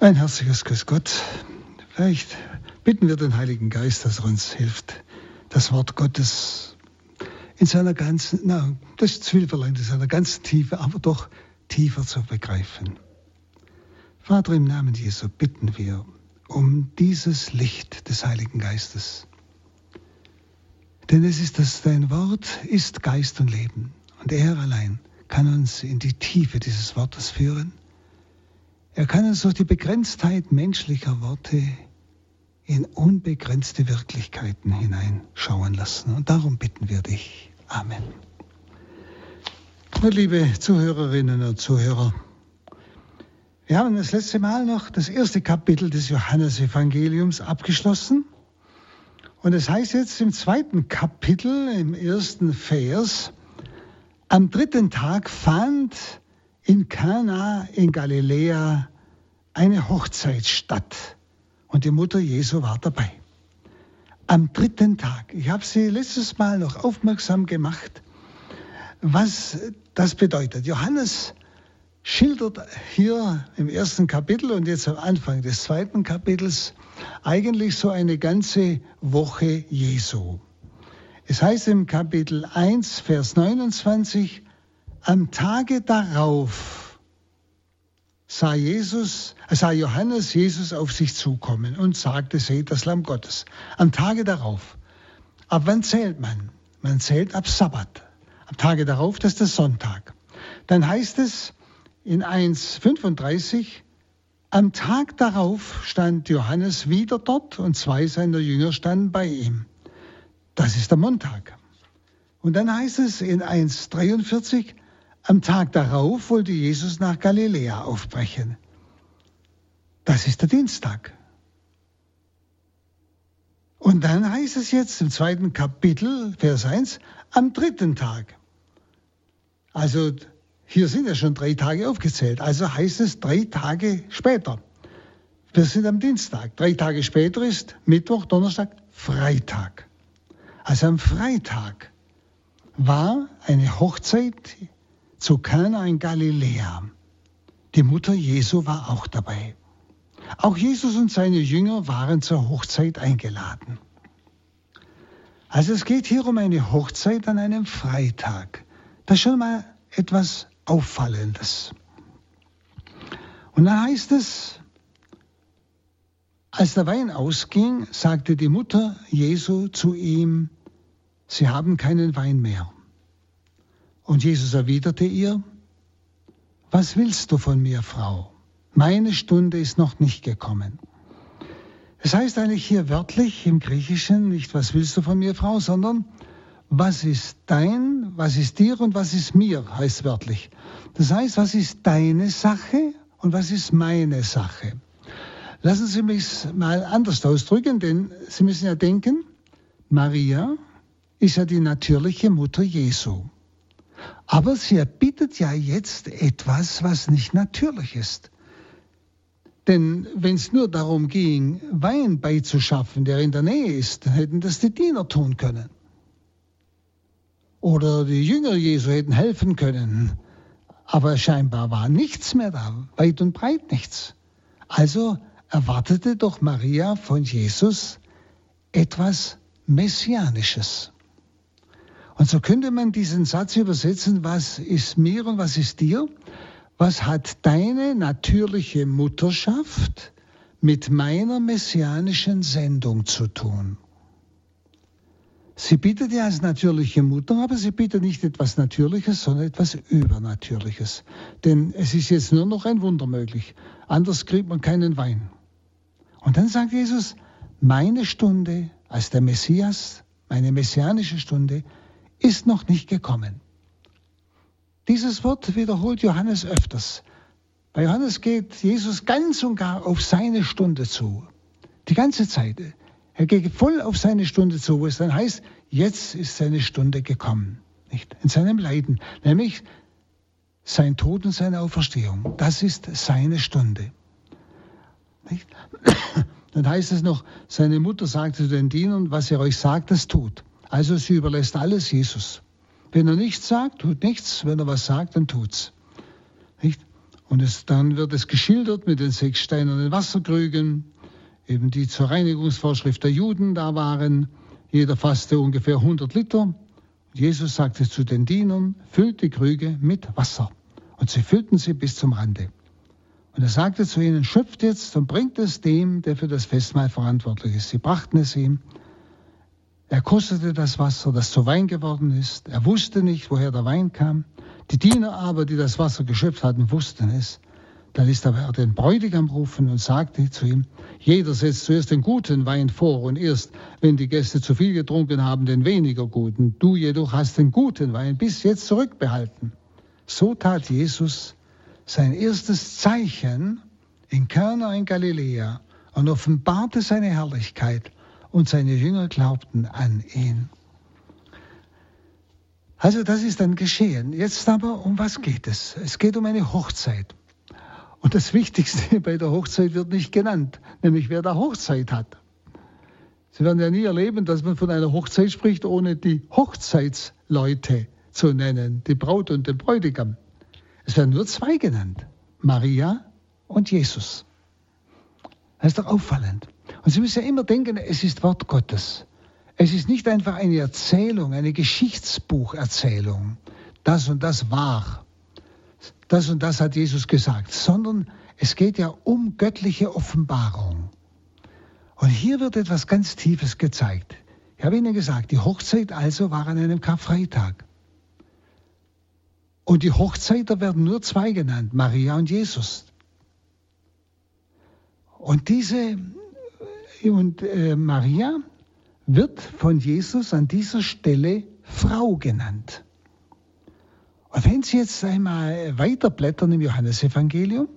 Ein herzliches Grüß Gott. Vielleicht bitten wir den Heiligen Geist, dass er uns hilft, das Wort Gottes in seiner ganzen, na, das ist viel verlangt, in seiner ganzen Tiefe, aber doch tiefer zu begreifen. Vater, im Namen Jesu bitten wir um dieses Licht des Heiligen Geistes. Denn es ist das, dein Wort ist Geist und Leben. Und er allein kann uns in die Tiefe dieses Wortes führen er kann uns durch die Begrenztheit menschlicher Worte in unbegrenzte Wirklichkeiten hineinschauen lassen. Und darum bitten wir dich. Amen. Und liebe Zuhörerinnen und Zuhörer, wir haben das letzte Mal noch das erste Kapitel des Johannesevangeliums abgeschlossen. Und es heißt jetzt im zweiten Kapitel, im ersten Vers, am dritten Tag fand in Kana in Galiläa eine Hochzeit statt und die Mutter Jesu war dabei. Am dritten Tag, ich habe Sie letztes Mal noch aufmerksam gemacht, was das bedeutet. Johannes schildert hier im ersten Kapitel und jetzt am Anfang des zweiten Kapitels eigentlich so eine ganze Woche Jesu. Es heißt im Kapitel 1, Vers 29, am Tage darauf sah Jesus, sah Johannes Jesus auf sich zukommen und sagte, seht das Lamm Gottes. Am Tage darauf. Ab wann zählt man? Man zählt ab Sabbat. Am Tage darauf, das ist der Sonntag. Dann heißt es in 1,35, am Tag darauf stand Johannes wieder dort und zwei seiner Jünger standen bei ihm. Das ist der Montag. Und dann heißt es in 1,43, am Tag darauf wollte Jesus nach Galiläa aufbrechen. Das ist der Dienstag. Und dann heißt es jetzt im zweiten Kapitel, Vers 1, am dritten Tag. Also hier sind ja schon drei Tage aufgezählt. Also heißt es drei Tage später. Wir sind am Dienstag. Drei Tage später ist Mittwoch, Donnerstag, Freitag. Also am Freitag war eine Hochzeit zu Kana in Galiläa. Die Mutter Jesu war auch dabei. Auch Jesus und seine Jünger waren zur Hochzeit eingeladen. Also es geht hier um eine Hochzeit an einem Freitag. Das ist schon mal etwas Auffallendes. Und dann heißt es, als der Wein ausging, sagte die Mutter Jesu zu ihm, Sie haben keinen Wein mehr. Und Jesus erwiderte ihr, was willst du von mir, Frau? Meine Stunde ist noch nicht gekommen. Es heißt eigentlich hier wörtlich im Griechischen nicht, was willst du von mir, Frau, sondern was ist dein, was ist dir und was ist mir, heißt wörtlich. Das heißt, was ist deine Sache und was ist meine Sache. Lassen Sie mich mal anders ausdrücken, denn Sie müssen ja denken, Maria ist ja die natürliche Mutter Jesu. Aber sie erbittet ja jetzt etwas, was nicht natürlich ist. Denn wenn es nur darum ging, Wein beizuschaffen, der in der Nähe ist, dann hätten das die Diener tun können. Oder die Jünger Jesu hätten helfen können. Aber scheinbar war nichts mehr da, weit und breit nichts. Also erwartete doch Maria von Jesus etwas Messianisches. Und so könnte man diesen Satz übersetzen, was ist mir und was ist dir? Was hat deine natürliche Mutterschaft mit meiner messianischen Sendung zu tun? Sie bittet ja als natürliche Mutter, aber sie bittet nicht etwas Natürliches, sondern etwas Übernatürliches. Denn es ist jetzt nur noch ein Wunder möglich. Anders kriegt man keinen Wein. Und dann sagt Jesus, meine Stunde als der Messias, meine messianische Stunde, ist noch nicht gekommen. Dieses Wort wiederholt Johannes öfters. Bei Johannes geht Jesus ganz und gar auf seine Stunde zu. Die ganze Zeit. Er geht voll auf seine Stunde zu, wo es dann heißt, jetzt ist seine Stunde gekommen. Nicht? In seinem Leiden. Nämlich sein Tod und seine Auferstehung. Das ist seine Stunde. Nicht? Dann heißt es noch, seine Mutter sagte zu den Dienern, was er euch sagt, das tut. Also sie überlässt alles Jesus. Wenn er nichts sagt, tut nichts. Wenn er was sagt, dann tut's. Nicht? Und es, dann wird es geschildert mit den sechs steinernen Wasserkrügen, eben die zur Reinigungsvorschrift der Juden da waren. Jeder fasste ungefähr 100 Liter. Jesus sagte zu den Dienern, füllt die Krüge mit Wasser. Und sie füllten sie bis zum Rande. Und er sagte zu ihnen, schöpft jetzt und bringt es dem, der für das Festmahl verantwortlich ist. Sie brachten es ihm. Er kostete das Wasser, das zu Wein geworden ist. Er wusste nicht, woher der Wein kam. Die Diener aber, die das Wasser geschöpft hatten, wussten es. Da ließ er den Bräutigam rufen und sagte zu ihm, jeder setzt zuerst den guten Wein vor und erst, wenn die Gäste zu viel getrunken haben, den weniger guten. Du jedoch hast den guten Wein bis jetzt zurückbehalten. So tat Jesus sein erstes Zeichen in Kana in Galiläa und offenbarte seine Herrlichkeit und seine Jünger glaubten an ihn. Also das ist dann geschehen. Jetzt aber, um was geht es? Es geht um eine Hochzeit. Und das Wichtigste bei der Hochzeit wird nicht genannt, nämlich wer da Hochzeit hat. Sie werden ja nie erleben, dass man von einer Hochzeit spricht, ohne die Hochzeitsleute zu nennen, die Braut und den Bräutigam. Es werden nur zwei genannt, Maria und Jesus. Das ist doch auffallend. Und Sie müssen ja immer denken, es ist Wort Gottes. Es ist nicht einfach eine Erzählung, eine Geschichtsbucherzählung. Das und das war. Das und das hat Jesus gesagt, sondern es geht ja um göttliche Offenbarung. Und hier wird etwas ganz Tiefes gezeigt. Ich habe Ihnen gesagt, die Hochzeit also war an einem Karfreitag. Und die Hochzeiter werden nur zwei genannt, Maria und Jesus. Und diese und äh, Maria wird von Jesus an dieser Stelle Frau genannt. Und wenn Sie jetzt einmal weiterblättern im Johannesevangelium,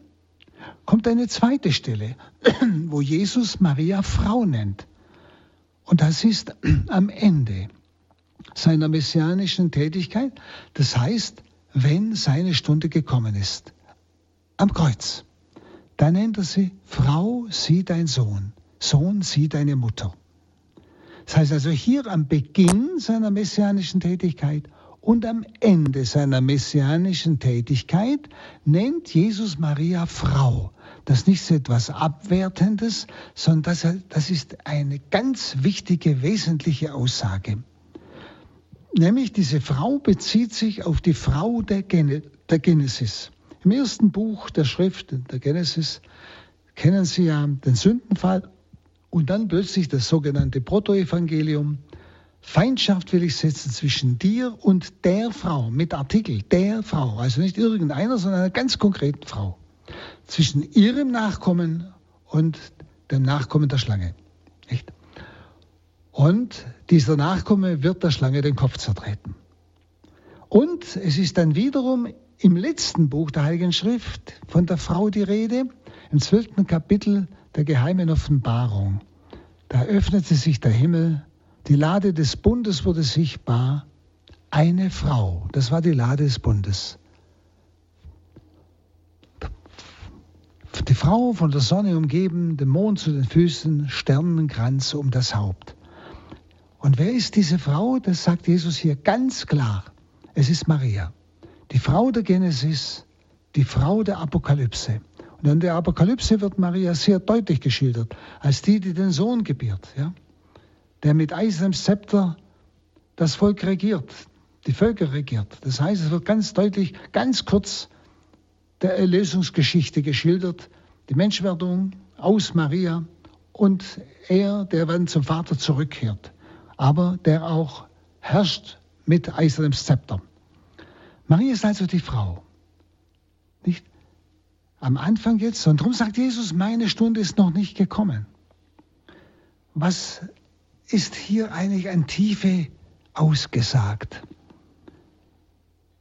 kommt eine zweite Stelle, wo Jesus Maria Frau nennt. Und das ist am Ende seiner messianischen Tätigkeit. Das heißt, wenn seine Stunde gekommen ist, am Kreuz, dann nennt er sie Frau, sieh dein Sohn, Sohn, sieh deine Mutter. Das heißt also hier am Beginn seiner messianischen Tätigkeit und am Ende seiner messianischen Tätigkeit nennt Jesus Maria Frau. Das ist nicht so etwas Abwertendes, sondern das, das ist eine ganz wichtige, wesentliche Aussage. Nämlich diese Frau bezieht sich auf die Frau der, Gen der Genesis. Im ersten Buch der Schrift, der Genesis, kennen Sie ja den Sündenfall und dann plötzlich das sogenannte Protoevangelium. Feindschaft will ich setzen zwischen dir und der Frau, mit Artikel, der Frau, also nicht irgendeiner, sondern einer ganz konkreten Frau. Zwischen ihrem Nachkommen und dem Nachkommen der Schlange. Nicht? Und dieser Nachkomme wird der Schlange den Kopf zertreten. Und es ist dann wiederum im letzten Buch der Heiligen Schrift von der Frau die Rede, im zwölften Kapitel der geheimen Offenbarung. Da öffnete sich der Himmel, die Lade des Bundes wurde sichtbar, eine Frau, das war die Lade des Bundes. Die Frau von der Sonne umgeben, dem Mond zu den Füßen, Sternenkranz um das Haupt. Und wer ist diese Frau? Das sagt Jesus hier ganz klar. Es ist Maria, die Frau der Genesis, die Frau der Apokalypse. Und in der Apokalypse wird Maria sehr deutlich geschildert, als die, die den Sohn gebiert, ja? der mit eisernem Zepter das Volk regiert, die Völker regiert. Das heißt, es wird ganz deutlich, ganz kurz der Erlösungsgeschichte geschildert, die Menschwerdung aus Maria und er, der dann zum Vater zurückkehrt, aber der auch herrscht mit eisernem Zepter. Maria ist also die Frau. Nicht? Am Anfang jetzt. Und darum sagt Jesus, meine Stunde ist noch nicht gekommen. Was ist hier eigentlich an Tiefe ausgesagt?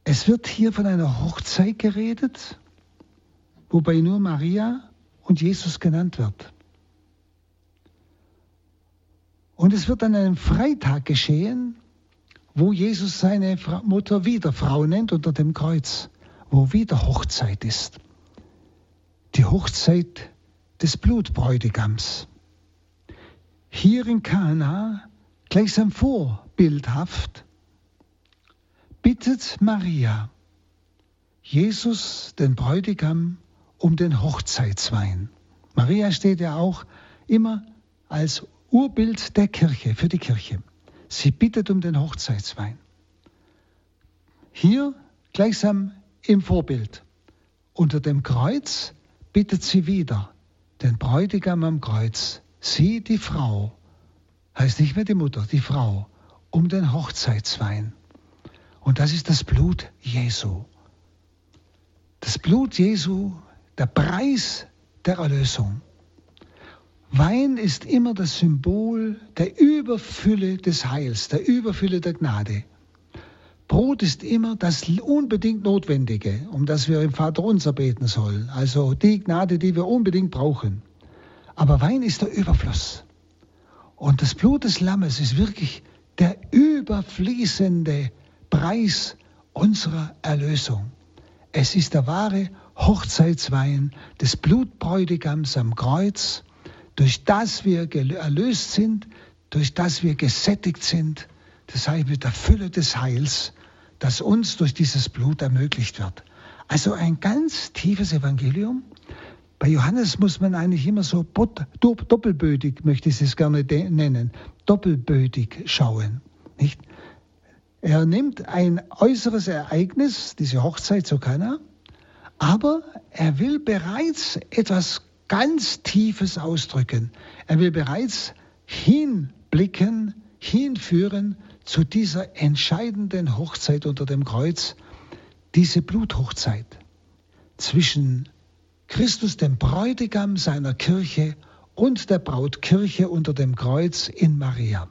Es wird hier von einer Hochzeit geredet, wobei nur Maria und Jesus genannt wird. Und es wird an einem Freitag geschehen, wo Jesus seine Mutter wieder Frau nennt unter dem Kreuz, wo wieder Hochzeit ist die Hochzeit des Blutbräutigams. Hier in Kana, gleichsam vorbildhaft, bittet Maria Jesus, den Bräutigam, um den Hochzeitswein. Maria steht ja auch immer als Urbild der Kirche, für die Kirche. Sie bittet um den Hochzeitswein. Hier gleichsam im Vorbild. Unter dem Kreuz bittet sie wieder den Bräutigam am Kreuz, sie die Frau, heißt nicht mehr die Mutter, die Frau, um den Hochzeitswein. Und das ist das Blut Jesu. Das Blut Jesu, der Preis der Erlösung. Wein ist immer das Symbol der Überfülle des Heils, der Überfülle der Gnade. Brot ist immer das unbedingt Notwendige, um das wir im Vater unser beten sollen. Also die Gnade, die wir unbedingt brauchen. Aber Wein ist der Überfluss. Und das Blut des Lammes ist wirklich der überfließende Preis unserer Erlösung. Es ist der wahre Hochzeitswein des Blutbräutigams am Kreuz, durch das wir erlöst sind, durch das wir gesättigt sind, das heißt mit der Fülle des Heils, das uns durch dieses Blut ermöglicht wird. Also ein ganz tiefes Evangelium. Bei Johannes muss man eigentlich immer so doppelbödig, möchte ich es gerne nennen, doppelbödig schauen. Nicht? Er nimmt ein äußeres Ereignis, diese Hochzeit zu Kana, aber er will bereits etwas ganz Tiefes ausdrücken. Er will bereits hinblicken, hinführen zu dieser entscheidenden Hochzeit unter dem Kreuz, diese Bluthochzeit zwischen Christus, dem Bräutigam seiner Kirche, und der Brautkirche unter dem Kreuz in Maria.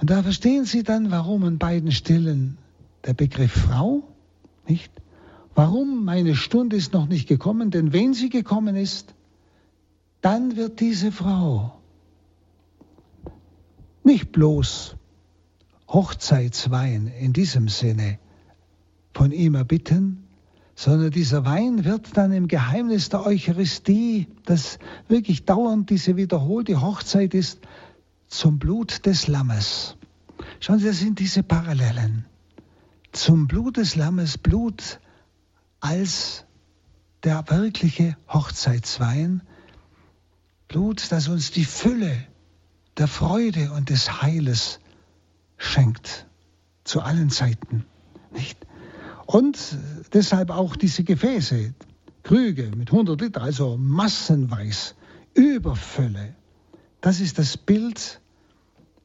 Und da verstehen Sie dann, warum an beiden Stellen der Begriff Frau, nicht? Warum meine Stunde ist noch nicht gekommen, denn wenn sie gekommen ist, dann wird diese Frau nicht bloß Hochzeitswein in diesem Sinne von ihm erbitten, sondern dieser Wein wird dann im Geheimnis der Eucharistie, das wirklich dauernd diese wiederholte Hochzeit ist, zum Blut des Lammes. Schauen Sie, das sind diese Parallelen. Zum Blut des Lammes, Blut als der wirkliche Hochzeitswein, Blut, das uns die Fülle der Freude und des Heiles schenkt, zu allen Zeiten. Nicht? Und deshalb auch diese Gefäße, Krüge mit 100 Liter, also massenweise, Überfülle. Das ist das Bild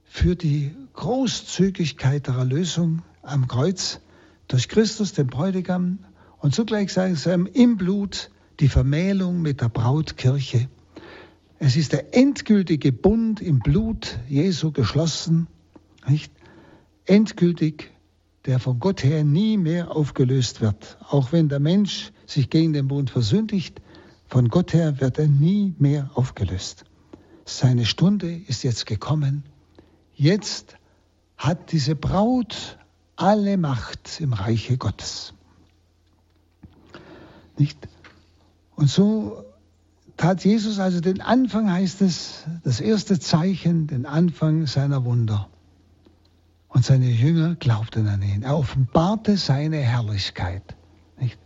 für die Großzügigkeit der Erlösung am Kreuz durch Christus, den Bräutigam, und zugleich sagen sie im Blut die Vermählung mit der Brautkirche. Es ist der endgültige Bund im Blut Jesu geschlossen, nicht? Endgültig, der von Gott her nie mehr aufgelöst wird. Auch wenn der Mensch sich gegen den Bund versündigt, von Gott her wird er nie mehr aufgelöst. Seine Stunde ist jetzt gekommen. Jetzt hat diese Braut alle Macht im Reiche Gottes. Nicht? Und so tat Jesus also den Anfang, heißt es, das erste Zeichen, den Anfang seiner Wunder. Und seine Jünger glaubten an ihn. Er offenbarte seine Herrlichkeit. Nicht?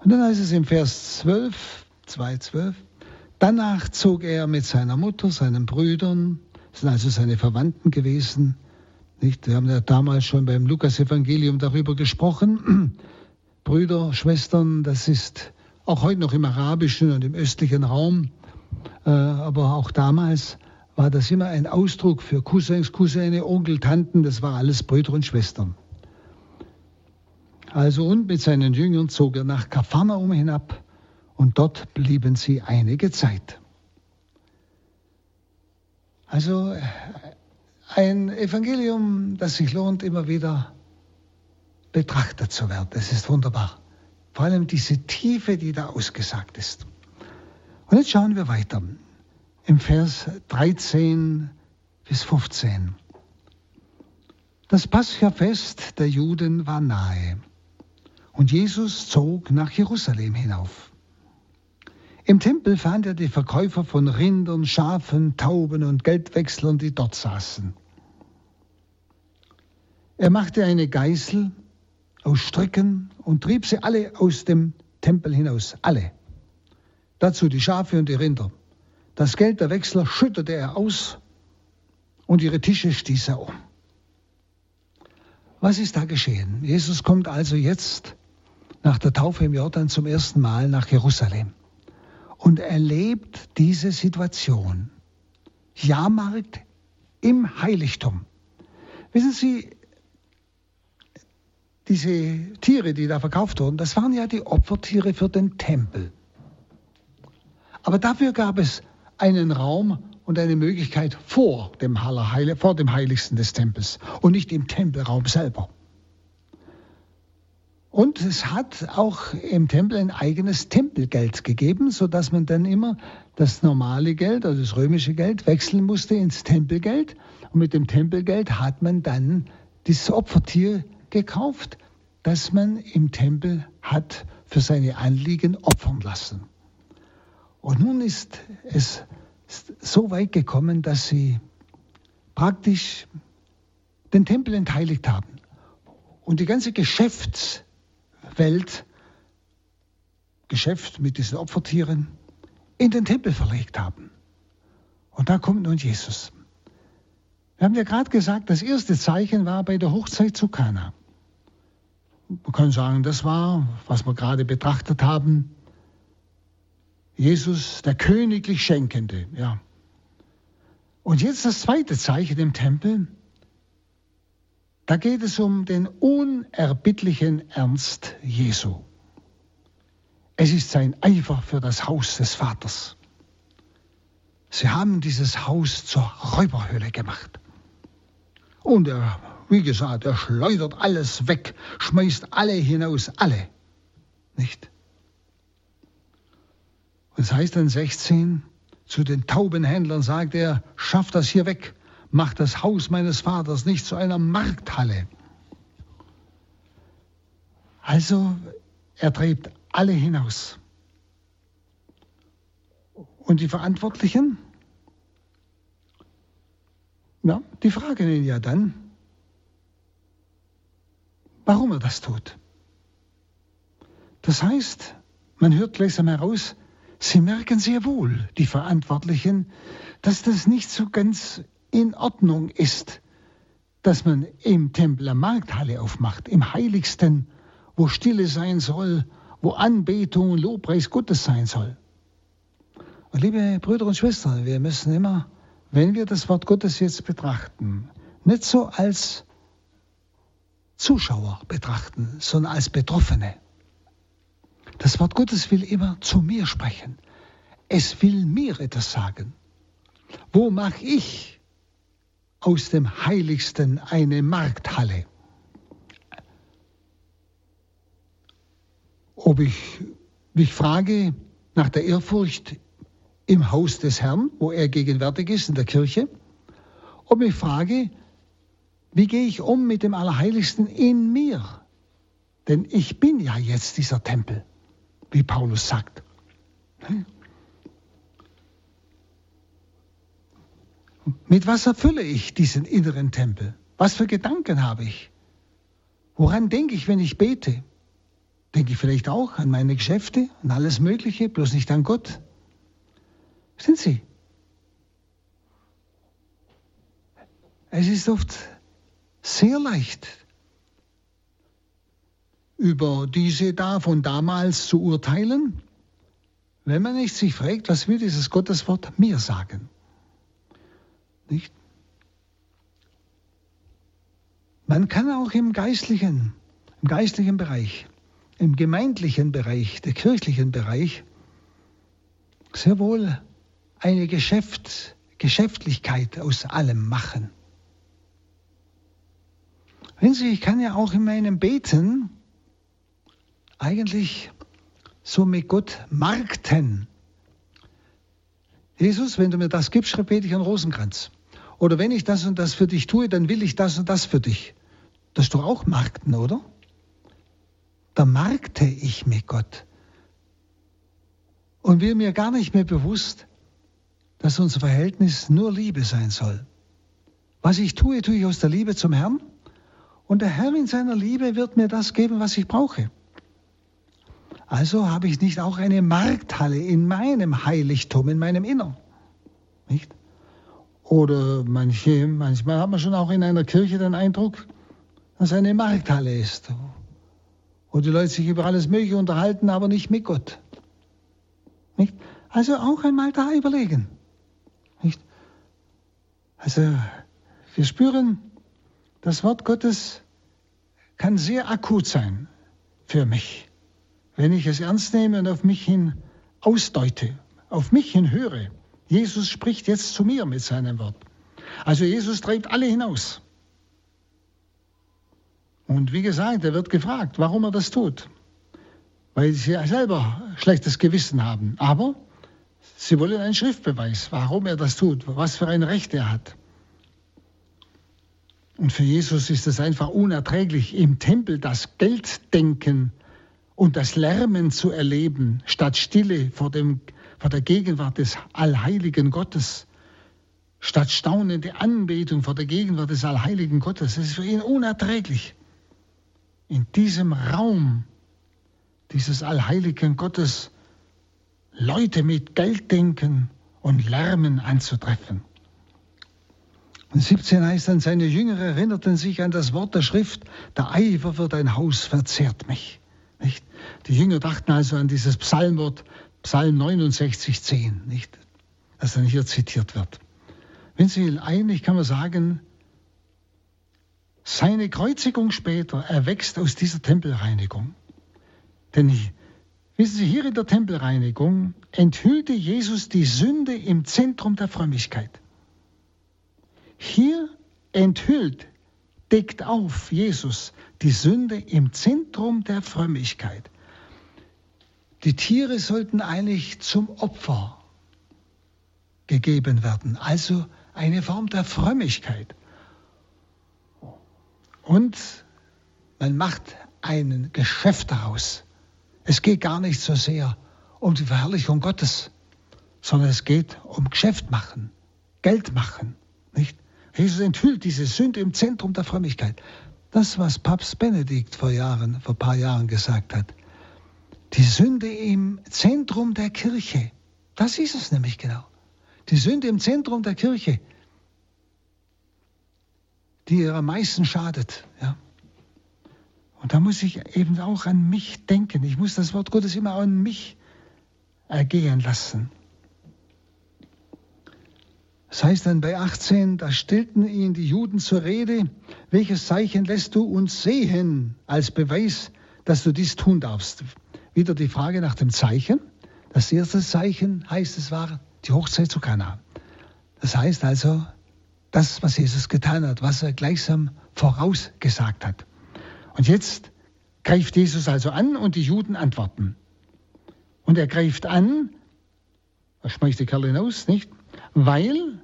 Und dann heißt es im Vers 12, 2, 12, danach zog er mit seiner Mutter, seinen Brüdern, sind also seine Verwandten gewesen, nicht? Wir haben ja damals schon beim Lukas-Evangelium darüber gesprochen. Brüder, Schwestern, das ist auch heute noch im arabischen und im östlichen Raum, äh, aber auch damals war das immer ein Ausdruck für Cousins, Cousine, Onkel, Tanten, das war alles Brüder und Schwestern. Also und mit seinen Jüngern zog er nach Kapharnaum hinab und dort blieben sie einige Zeit. Also ein Evangelium, das sich lohnt, immer wieder betrachtet zu werden. Das ist wunderbar. Vor allem diese Tiefe, die da ausgesagt ist. Und jetzt schauen wir weiter. Im Vers 13 bis 15. Das Paschafest der Juden war nahe und Jesus zog nach Jerusalem hinauf. Im Tempel fand er die Verkäufer von Rindern, Schafen, Tauben und Geldwechslern, die dort saßen. Er machte eine Geißel aus Stricken und trieb sie alle aus dem Tempel hinaus, alle. Dazu die Schafe und die Rinder. Das Geld der Wechsler schüttete er aus und ihre Tische stieß er um. Was ist da geschehen? Jesus kommt also jetzt nach der Taufe im Jordan zum ersten Mal nach Jerusalem und erlebt diese Situation. Jahrmarkt im Heiligtum. Wissen Sie, diese Tiere, die da verkauft wurden, das waren ja die Opfertiere für den Tempel. Aber dafür gab es einen Raum und eine Möglichkeit vor dem, vor dem Heiligsten des Tempels und nicht im Tempelraum selber. Und es hat auch im Tempel ein eigenes Tempelgeld gegeben, sodass man dann immer das normale Geld, also das römische Geld, wechseln musste ins Tempelgeld. Und mit dem Tempelgeld hat man dann dieses Opfertier gekauft, das man im Tempel hat für seine Anliegen opfern lassen. Und nun ist es so weit gekommen, dass sie praktisch den Tempel entheiligt haben. Und die ganze Geschäftswelt, Geschäft mit diesen Opfertieren, in den Tempel verlegt haben. Und da kommt nun Jesus. Wir haben ja gerade gesagt, das erste Zeichen war bei der Hochzeit zu Kana. Man kann sagen, das war, was wir gerade betrachtet haben, Jesus, der königlich Schenkende. Ja. Und jetzt das zweite Zeichen im Tempel. Da geht es um den unerbittlichen Ernst Jesu. Es ist sein Eifer für das Haus des Vaters. Sie haben dieses Haus zur Räuberhöhle gemacht. Und er wie gesagt, er schleudert alles weg, schmeißt alle hinaus, alle. Nicht? Und es heißt dann 16, zu den Taubenhändlern sagt er, schafft das hier weg, macht das Haus meines Vaters nicht zu einer Markthalle. Also er treibt alle hinaus. Und die Verantwortlichen? Ja, die fragen ihn ja dann, warum er das tut. Das heißt, man hört gleichsam heraus, sie merken sehr wohl, die Verantwortlichen, dass das nicht so ganz in Ordnung ist, dass man im Tempel eine Markthalle aufmacht, im Heiligsten, wo Stille sein soll, wo Anbetung und Lobpreis Gottes sein soll. Und liebe Brüder und Schwestern, wir müssen immer, wenn wir das Wort Gottes jetzt betrachten, nicht so als Zuschauer betrachten, sondern als Betroffene. Das Wort Gottes will immer zu mir sprechen. Es will mir etwas sagen. Wo mache ich aus dem Heiligsten eine Markthalle? Ob ich mich frage nach der Ehrfurcht im Haus des Herrn, wo er gegenwärtig ist, in der Kirche, ob ich frage, wie gehe ich um mit dem Allerheiligsten in mir? Denn ich bin ja jetzt dieser Tempel, wie Paulus sagt. Mit was erfülle ich diesen inneren Tempel? Was für Gedanken habe ich? Woran denke ich, wenn ich bete? Denke ich vielleicht auch an meine Geschäfte und alles Mögliche, bloß nicht an Gott? Sind Sie? Es ist oft sehr leicht, über diese da von damals zu urteilen, wenn man nicht sich fragt, was will dieses Gotteswort mir sagen. Nicht? Man kann auch im geistlichen, im geistlichen Bereich, im gemeindlichen Bereich, der kirchlichen Bereich sehr wohl eine Geschäft, Geschäftlichkeit aus allem machen. Wenn Sie, ich kann ja auch in meinem Beten eigentlich so mit Gott markten. Jesus, wenn du mir das gibst, bete ich einen Rosenkranz. Oder wenn ich das und das für dich tue, dann will ich das und das für dich. Das ist doch auch Markten, oder? Da markte ich mit Gott. Und will mir gar nicht mehr bewusst, dass unser Verhältnis nur Liebe sein soll. Was ich tue, tue ich aus der Liebe zum Herrn und der Herr in seiner Liebe wird mir das geben, was ich brauche. Also habe ich nicht auch eine Markthalle in meinem Heiligtum, in meinem Innern. Nicht? Oder manche, manchmal hat man schon auch in einer Kirche den Eindruck, dass eine Markthalle ist, wo die Leute sich über alles Mögliche unterhalten, aber nicht mit Gott. Nicht? Also auch einmal da überlegen. Nicht? Also wir spüren, das Wort Gottes kann sehr akut sein für mich, wenn ich es ernst nehme und auf mich hin ausdeute, auf mich hin höre. Jesus spricht jetzt zu mir mit seinem Wort. Also Jesus treibt alle hinaus. Und wie gesagt, er wird gefragt, warum er das tut. Weil sie selber schlechtes Gewissen haben. Aber sie wollen einen Schriftbeweis, warum er das tut, was für ein Recht er hat. Und für Jesus ist es einfach unerträglich, im Tempel das Gelddenken und das Lärmen zu erleben, statt Stille vor, dem, vor der Gegenwart des allheiligen Gottes, statt staunende Anbetung vor der Gegenwart des allheiligen Gottes. Es ist für ihn unerträglich in diesem Raum dieses allheiligen Gottes Leute mit Gelddenken und Lärmen anzutreffen. Und 17 heißt dann, seine Jünger erinnerten sich an das Wort der Schrift, der Eifer für dein Haus verzehrt mich. Nicht? Die Jünger dachten also an dieses Psalmwort, Psalm 69, 10, nicht? das dann hier zitiert wird. Wenn Sie eigentlich kann man sagen, seine Kreuzigung später erwächst aus dieser Tempelreinigung. Denn wissen Sie, hier in der Tempelreinigung enthüllte Jesus die Sünde im Zentrum der Frömmigkeit. Hier enthüllt, deckt auf Jesus die Sünde im Zentrum der Frömmigkeit. Die Tiere sollten eigentlich zum Opfer gegeben werden, also eine Form der Frömmigkeit. Und man macht ein Geschäft daraus. Es geht gar nicht so sehr um die Verherrlichung Gottes, sondern es geht um Geschäft machen, Geld machen. Nicht? Jesus enthüllt diese Sünde im Zentrum der Frömmigkeit. Das, was Papst Benedikt vor Jahren, vor paar Jahren gesagt hat. Die Sünde im Zentrum der Kirche. Das ist es nämlich genau. Die Sünde im Zentrum der Kirche die ihr am meisten schadet. Ja. Und da muss ich eben auch an mich denken. Ich muss das Wort Gottes immer an mich ergehen lassen. Das heißt dann bei 18, da stellten ihn die Juden zur Rede, welches Zeichen lässt du uns sehen als Beweis, dass du dies tun darfst? Wieder die Frage nach dem Zeichen. Das erste Zeichen heißt, es war die Hochzeit zu Kana. Das heißt also, das, was Jesus getan hat, was er gleichsam vorausgesagt hat. Und jetzt greift Jesus also an und die Juden antworten. Und er greift an, er schmeißt die Kerle hinaus, nicht? Weil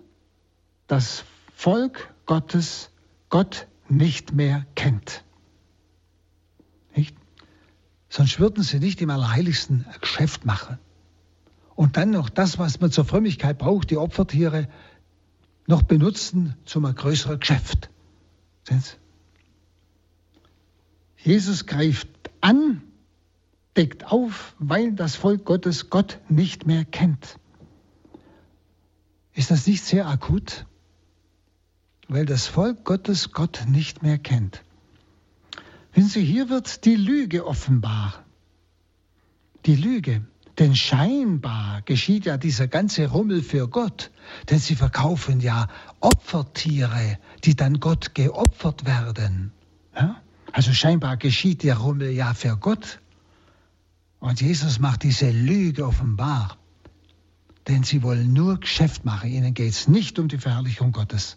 das Volk Gottes Gott nicht mehr kennt. Nicht? Sonst würden sie nicht im Allerheiligsten Geschäft machen. Und dann noch das, was man zur Frömmigkeit braucht, die Opfertiere, noch benutzen zum ein größeren Geschäft. Jesus greift an, deckt auf, weil das Volk Gottes Gott nicht mehr kennt. Ist das nicht sehr akut? Weil das Volk Gottes Gott nicht mehr kennt. Wenn Sie, hier wird die Lüge offenbar. Die Lüge. Denn scheinbar geschieht ja dieser ganze Rummel für Gott, denn sie verkaufen ja Opfertiere, die dann Gott geopfert werden. Ja? Also scheinbar geschieht der Rummel ja für Gott. Und Jesus macht diese Lüge offenbar. Denn sie wollen nur Geschäft machen. Ihnen geht es nicht um die Verherrlichung Gottes.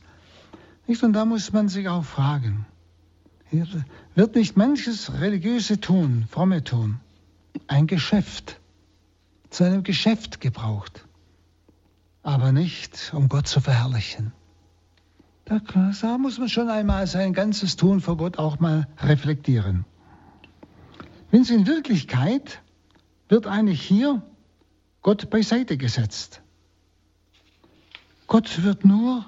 Nicht? Und da muss man sich auch fragen, wird nicht manches religiöse Tun, fromme Tun, ein Geschäft? zu einem Geschäft gebraucht, aber nicht, um Gott zu verherrlichen. Da, da muss man schon einmal sein ganzes Tun vor Gott auch mal reflektieren. Wenn es in Wirklichkeit wird eigentlich hier Gott beiseite gesetzt. Gott wird nur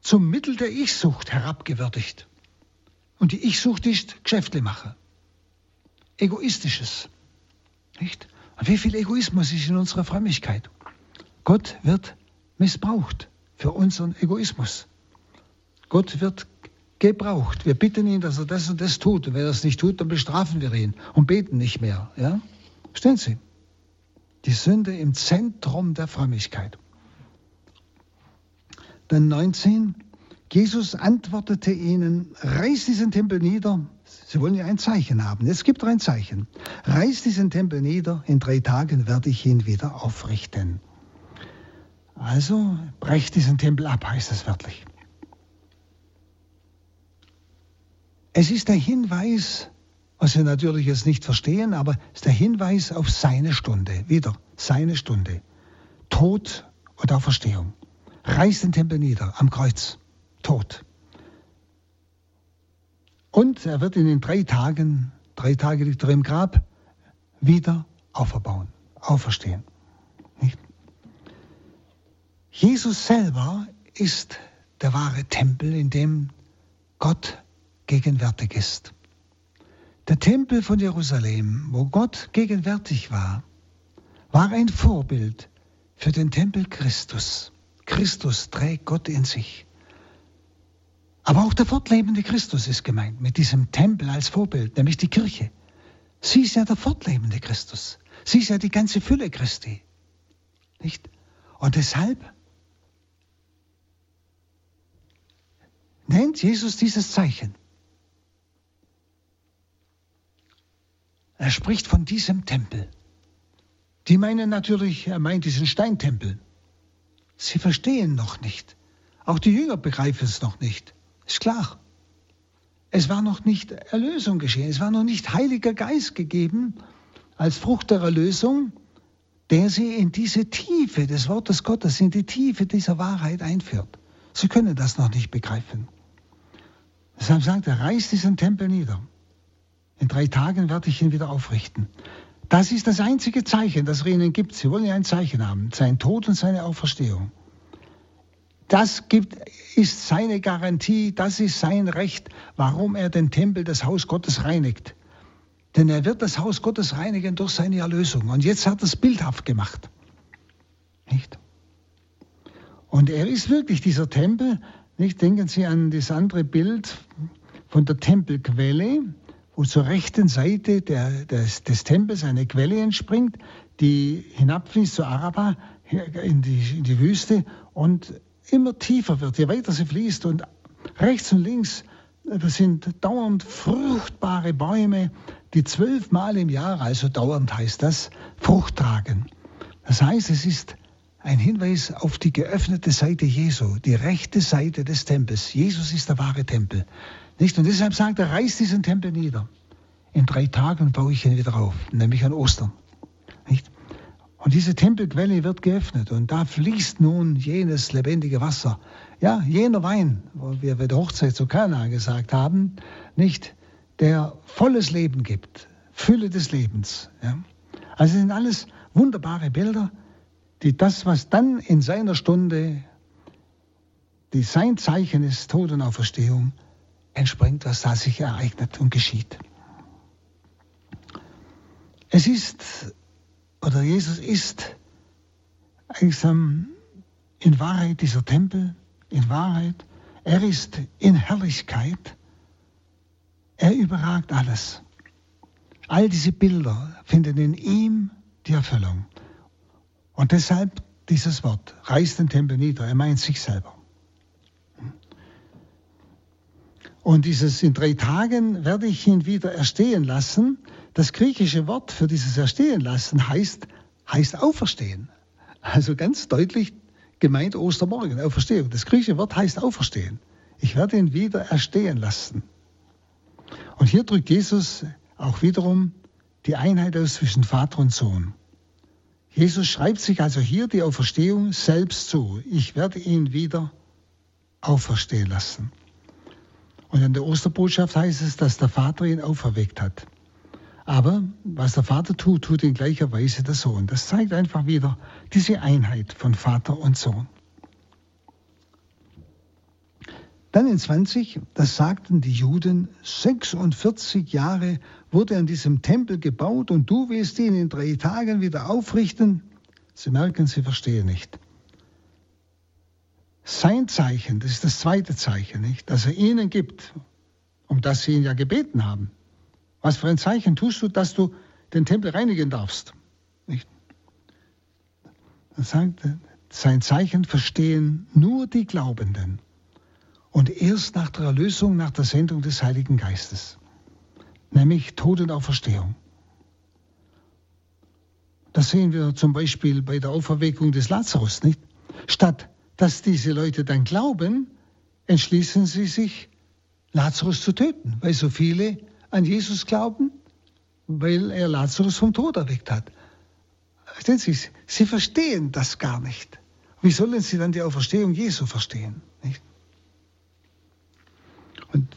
zum Mittel der Ich-Sucht herabgewürdigt. Und die Ich-Sucht ist Geschäfte machen. Egoistisches. Nicht? Und wie viel Egoismus ist in unserer Frömmigkeit? Gott wird missbraucht für unseren Egoismus. Gott wird gebraucht. Wir bitten ihn, dass er das und das tut. Und wenn er es nicht tut, dann bestrafen wir ihn und beten nicht mehr. Ja? Verstehen Sie? Die Sünde im Zentrum der Frömmigkeit. Dann 19. Jesus antwortete ihnen, reiß diesen Tempel nieder. Sie wollen ja ein Zeichen haben. Es gibt ein Zeichen. Reiß diesen Tempel nieder, in drei Tagen werde ich ihn wieder aufrichten. Also brecht diesen Tempel ab, heißt es wörtlich. Es ist der Hinweis, was wir natürlich jetzt nicht verstehen, aber es ist der Hinweis auf seine Stunde. Wieder seine Stunde. Tod und Auferstehung. Reißt den Tempel nieder am Kreuz. Tod. Und er wird in drei Tagen, drei Tage liegt er im Grab, wieder auferbauen, auferstehen. Nicht? Jesus selber ist der wahre Tempel, in dem Gott gegenwärtig ist. Der Tempel von Jerusalem, wo Gott gegenwärtig war, war ein Vorbild für den Tempel Christus. Christus trägt Gott in sich. Aber auch der fortlebende Christus ist gemeint mit diesem Tempel als Vorbild, nämlich die Kirche. Sie ist ja der fortlebende Christus. Sie ist ja die ganze Fülle Christi. Nicht? Und deshalb nennt Jesus dieses Zeichen. Er spricht von diesem Tempel. Die meinen natürlich, er meint diesen Steintempel. Sie verstehen noch nicht. Auch die Jünger begreifen es noch nicht. Ist klar. Es war noch nicht Erlösung geschehen. Es war noch nicht Heiliger Geist gegeben als Frucht der Erlösung, der sie in diese Tiefe des Wortes Gottes, in die Tiefe dieser Wahrheit einführt. Sie können das noch nicht begreifen. Deshalb sagt er, reiß diesen Tempel nieder. In drei Tagen werde ich ihn wieder aufrichten. Das ist das einzige Zeichen, das er ihnen gibt. Sie wollen ja ein Zeichen haben, sein Tod und seine Auferstehung. Das gibt, ist seine Garantie, das ist sein Recht, warum er den Tempel, das Haus Gottes reinigt. Denn er wird das Haus Gottes reinigen durch seine Erlösung. Und jetzt hat er es bildhaft gemacht. Nicht? Und er ist wirklich dieser Tempel. Nicht? Denken Sie an das andere Bild von der Tempelquelle, wo zur rechten Seite der, des, des Tempels eine Quelle entspringt, die hinabfließt zu Araba in die, in die Wüste und immer tiefer wird, je weiter sie fließt. Und rechts und links, sind dauernd fruchtbare Bäume, die zwölfmal im Jahr, also dauernd heißt das, Frucht tragen. Das heißt, es ist ein Hinweis auf die geöffnete Seite Jesu, die rechte Seite des Tempels. Jesus ist der wahre Tempel. Nicht? Und deshalb sagt er, reiß diesen Tempel nieder. In drei Tagen baue ich ihn wieder auf, nämlich an Ostern. Nicht? Und diese Tempelquelle wird geöffnet und da fließt nun jenes lebendige Wasser. Ja, jener Wein, wo wir bei der Hochzeit zu Kana gesagt haben, nicht, der volles Leben gibt, Fülle des Lebens. Ja. Also sind alles wunderbare Bilder, die das, was dann in seiner Stunde, die sein Zeichen ist, Tod und Auferstehung, entspringt, was da sich ereignet und geschieht. Es ist oder Jesus ist einsam in Wahrheit dieser Tempel, in Wahrheit. Er ist in Herrlichkeit. Er überragt alles. All diese Bilder finden in ihm die Erfüllung. Und deshalb dieses Wort, reißt den Tempel nieder, er meint sich selber. Und dieses in drei Tagen werde ich ihn wieder erstehen lassen, das griechische Wort für dieses Erstehen lassen heißt, heißt Auferstehen. Also ganz deutlich gemeint Ostermorgen, Auferstehung. Das griechische Wort heißt Auferstehen. Ich werde ihn wieder erstehen lassen. Und hier drückt Jesus auch wiederum die Einheit aus zwischen Vater und Sohn. Jesus schreibt sich also hier die Auferstehung selbst zu. Ich werde ihn wieder auferstehen lassen. Und in der Osterbotschaft heißt es, dass der Vater ihn auferweckt hat. Aber was der Vater tut, tut in gleicher Weise der Sohn. Das zeigt einfach wieder diese Einheit von Vater und Sohn. Dann in 20, das sagten die Juden, 46 Jahre wurde an diesem Tempel gebaut und du willst ihn in drei Tagen wieder aufrichten. Sie merken, sie verstehen nicht. Sein Zeichen, das ist das zweite Zeichen, nicht, das er ihnen gibt, um das sie ihn ja gebeten haben. Was für ein Zeichen tust du, dass du den Tempel reinigen darfst? Nicht? Sagt, sein Zeichen verstehen nur die Glaubenden und erst nach der Erlösung, nach der Sendung des Heiligen Geistes, nämlich Tod und Auferstehung. Das sehen wir zum Beispiel bei der Auferweckung des Lazarus, nicht? Statt dass diese Leute dann glauben, entschließen sie sich, Lazarus zu töten, weil so viele an Jesus glauben, weil er Lazarus vom Tod erweckt hat. Verstehen Sie, sie verstehen das gar nicht. Wie sollen sie dann die Auferstehung Jesu verstehen? Nicht? Und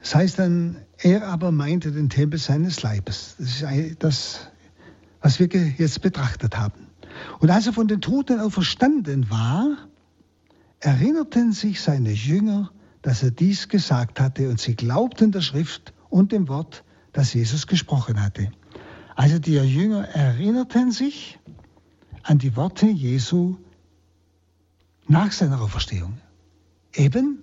das heißt dann, er aber meinte den Tempel seines Leibes. Das ist das, was wir jetzt betrachtet haben. Und als er von den Toten auferstanden war, erinnerten sich seine Jünger, dass er dies gesagt hatte, und sie glaubten der Schrift und dem Wort, das Jesus gesprochen hatte. Also die Jünger erinnerten sich an die Worte Jesu nach seiner Auferstehung. Eben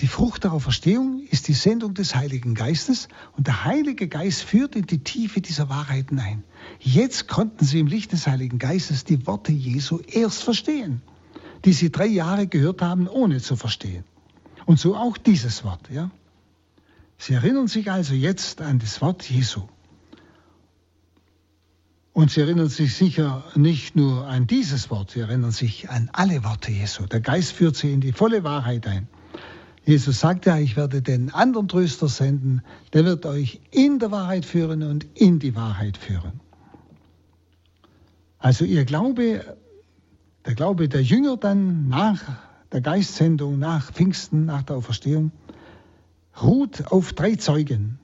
die Frucht der Auferstehung ist die Sendung des Heiligen Geistes und der Heilige Geist führt in die Tiefe dieser Wahrheiten ein. Jetzt konnten sie im Licht des Heiligen Geistes die Worte Jesu erst verstehen, die sie drei Jahre gehört haben, ohne zu verstehen. Und so auch dieses Wort. Ja? Sie erinnern sich also jetzt an das Wort Jesu. Und sie erinnern sich sicher nicht nur an dieses Wort, sie erinnern sich an alle Worte Jesu. Der Geist führt sie in die volle Wahrheit ein. Jesus sagt ja, ich werde den anderen Tröster senden, der wird euch in der Wahrheit führen und in die Wahrheit führen. Also ihr Glaube, der Glaube der Jünger dann nach der Geistsendung, nach Pfingsten, nach der Auferstehung, ruht auf drei Zeugen.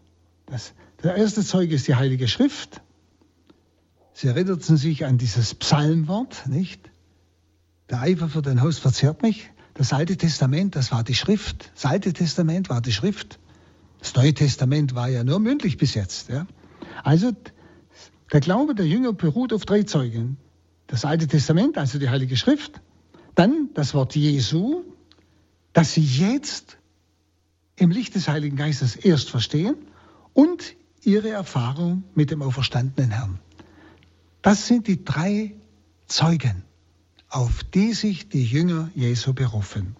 Das, der erste Zeuge ist die Heilige Schrift. Sie erinnerten sich an dieses Psalmwort, nicht? Der Eifer für dein Haus verzehrt mich. Das Alte Testament, das war die Schrift. Das Alte Testament war die Schrift. Das Neue Testament war ja nur mündlich bis jetzt. Ja. Also der Glaube der Jünger beruht auf drei Zeugen. Das Alte Testament, also die Heilige Schrift. Dann das Wort Jesu, das sie jetzt im Licht des Heiligen Geistes erst verstehen und ihre Erfahrung mit dem auferstandenen Herrn. Das sind die drei Zeugen auf die sich die Jünger Jesu berufen.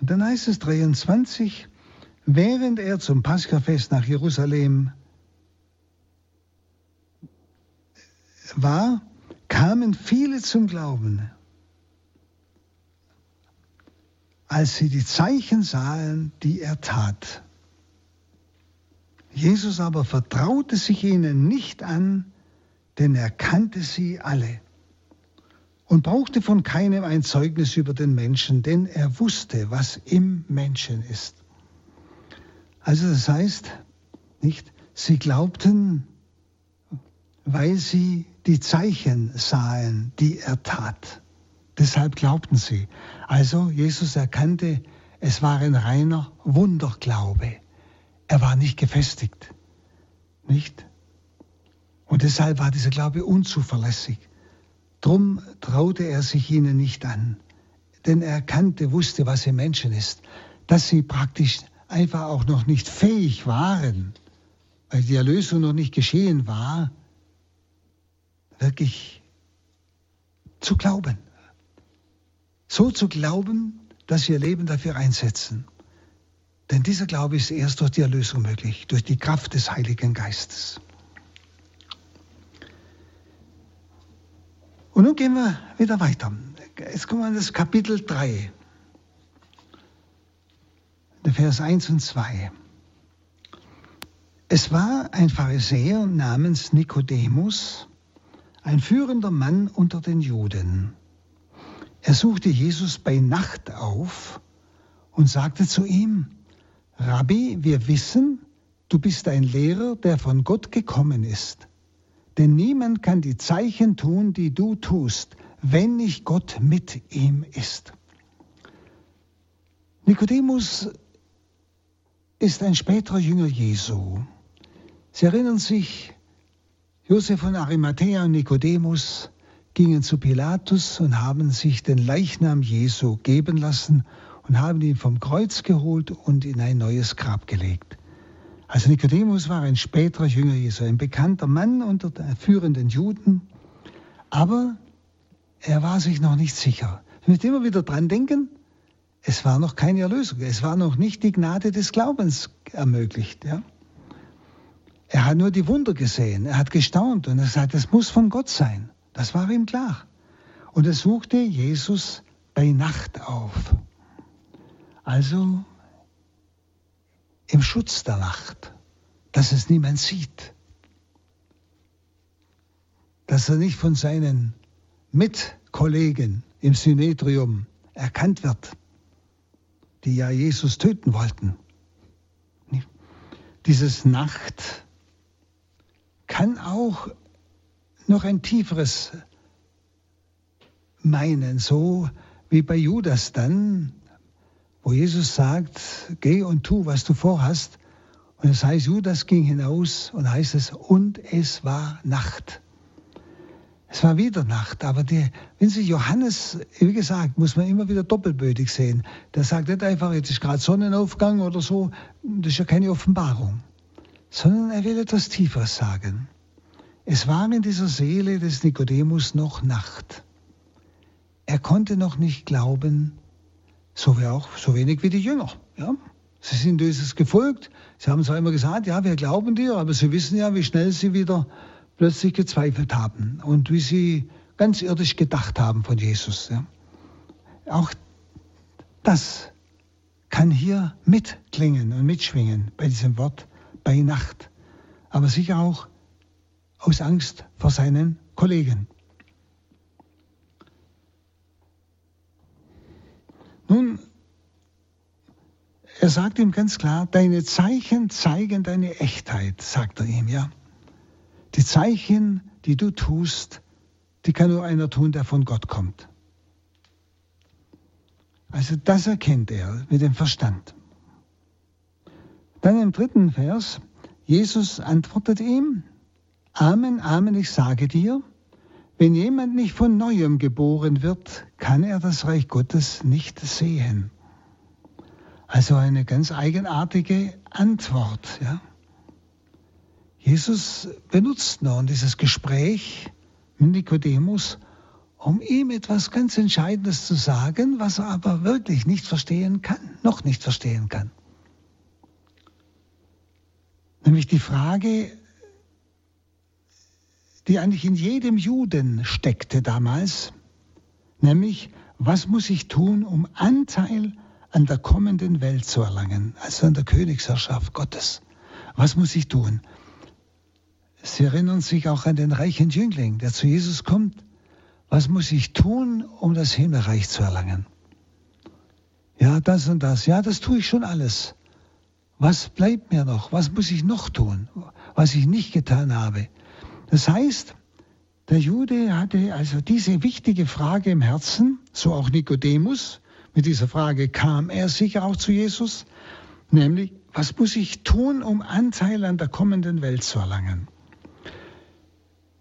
Und dann heißt es 23, während er zum Paschafest nach Jerusalem war, kamen viele zum Glauben, als sie die Zeichen sahen, die er tat. Jesus aber vertraute sich ihnen nicht an, denn er kannte sie alle und brauchte von keinem ein Zeugnis über den Menschen, denn er wusste, was im Menschen ist. Also das heißt, nicht, sie glaubten, weil sie die Zeichen sahen, die er tat. Deshalb glaubten sie. Also Jesus erkannte, es war ein reiner Wunderglaube. Er war nicht gefestigt. Nicht? Und deshalb war dieser Glaube unzuverlässig. Drum traute er sich ihnen nicht an, denn er kannte, wusste, was im Menschen ist, dass sie praktisch einfach auch noch nicht fähig waren, weil die Erlösung noch nicht geschehen war, wirklich zu glauben. So zu glauben, dass sie ihr Leben dafür einsetzen. Denn dieser Glaube ist erst durch die Erlösung möglich, durch die Kraft des Heiligen Geistes. Und nun gehen wir wieder weiter. Jetzt kommen wir an das Kapitel 3, der Vers 1 und 2. Es war ein Pharisäer namens Nikodemus, ein führender Mann unter den Juden. Er suchte Jesus bei Nacht auf und sagte zu ihm, Rabbi, wir wissen, du bist ein Lehrer, der von Gott gekommen ist. Denn niemand kann die Zeichen tun, die du tust, wenn nicht Gott mit ihm ist. Nikodemus ist ein späterer Jünger Jesu. Sie erinnern sich, Josef von Arimathea und Nikodemus gingen zu Pilatus und haben sich den Leichnam Jesu geben lassen und haben ihn vom Kreuz geholt und in ein neues Grab gelegt. Also Nikodemus war ein späterer Jünger Jesu, ein bekannter Mann unter den führenden Juden, aber er war sich noch nicht sicher. Wir müssen immer wieder dran denken, es war noch keine Erlösung, es war noch nicht die Gnade des Glaubens ermöglicht. Ja? Er hat nur die Wunder gesehen, er hat gestaunt und er sagt, es muss von Gott sein. Das war ihm klar. Und er suchte Jesus bei Nacht auf. Also im Schutz der Nacht, dass es niemand sieht, dass er nicht von seinen Mitkollegen im Synedrium erkannt wird, die ja Jesus töten wollten. Dieses Nacht kann auch noch ein tieferes meinen, so wie bei Judas dann, wo Jesus sagt, geh und tu, was du vorhast. Und es heißt, Judas ging hinaus und heißt es, und es war Nacht. Es war wieder Nacht, aber die, wenn Sie Johannes, wie gesagt, muss man immer wieder doppelbödig sehen. Der sagt nicht einfach, jetzt ist gerade Sonnenaufgang oder so, das ist ja keine Offenbarung, sondern er will etwas Tieferes sagen. Es war in dieser Seele des Nikodemus noch Nacht. Er konnte noch nicht glauben, so, wie auch, so wenig wie die Jünger. Ja? Sie sind Jesus gefolgt. Sie haben zwar immer gesagt, ja, wir glauben dir, aber sie wissen ja, wie schnell sie wieder plötzlich gezweifelt haben und wie sie ganz irdisch gedacht haben von Jesus. Ja? Auch das kann hier mitklingen und mitschwingen bei diesem Wort bei Nacht. Aber sicher auch aus Angst vor seinen Kollegen. Nun, er sagt ihm ganz klar, deine Zeichen zeigen deine Echtheit, sagt er ihm, ja. Die Zeichen, die du tust, die kann nur einer tun, der von Gott kommt. Also das erkennt er mit dem Verstand. Dann im dritten Vers, Jesus antwortet ihm, Amen, Amen, ich sage dir, wenn jemand nicht von neuem geboren wird, kann er das Reich Gottes nicht sehen. Also eine ganz eigenartige Antwort. Ja? Jesus benutzt nun dieses Gespräch mit Nikodemus, um ihm etwas ganz Entscheidendes zu sagen, was er aber wirklich nicht verstehen kann, noch nicht verstehen kann. Nämlich die Frage, die eigentlich in jedem Juden steckte damals, nämlich was muss ich tun, um Anteil an der kommenden Welt zu erlangen, also an der Königsherrschaft Gottes. Was muss ich tun? Sie erinnern sich auch an den reichen Jüngling, der zu Jesus kommt. Was muss ich tun, um das Himmelreich zu erlangen? Ja, das und das. Ja, das tue ich schon alles. Was bleibt mir noch? Was muss ich noch tun, was ich nicht getan habe? Das heißt, der Jude hatte also diese wichtige Frage im Herzen, so auch Nikodemus. Mit dieser Frage kam er sicher auch zu Jesus, nämlich, was muss ich tun, um Anteil an der kommenden Welt zu erlangen?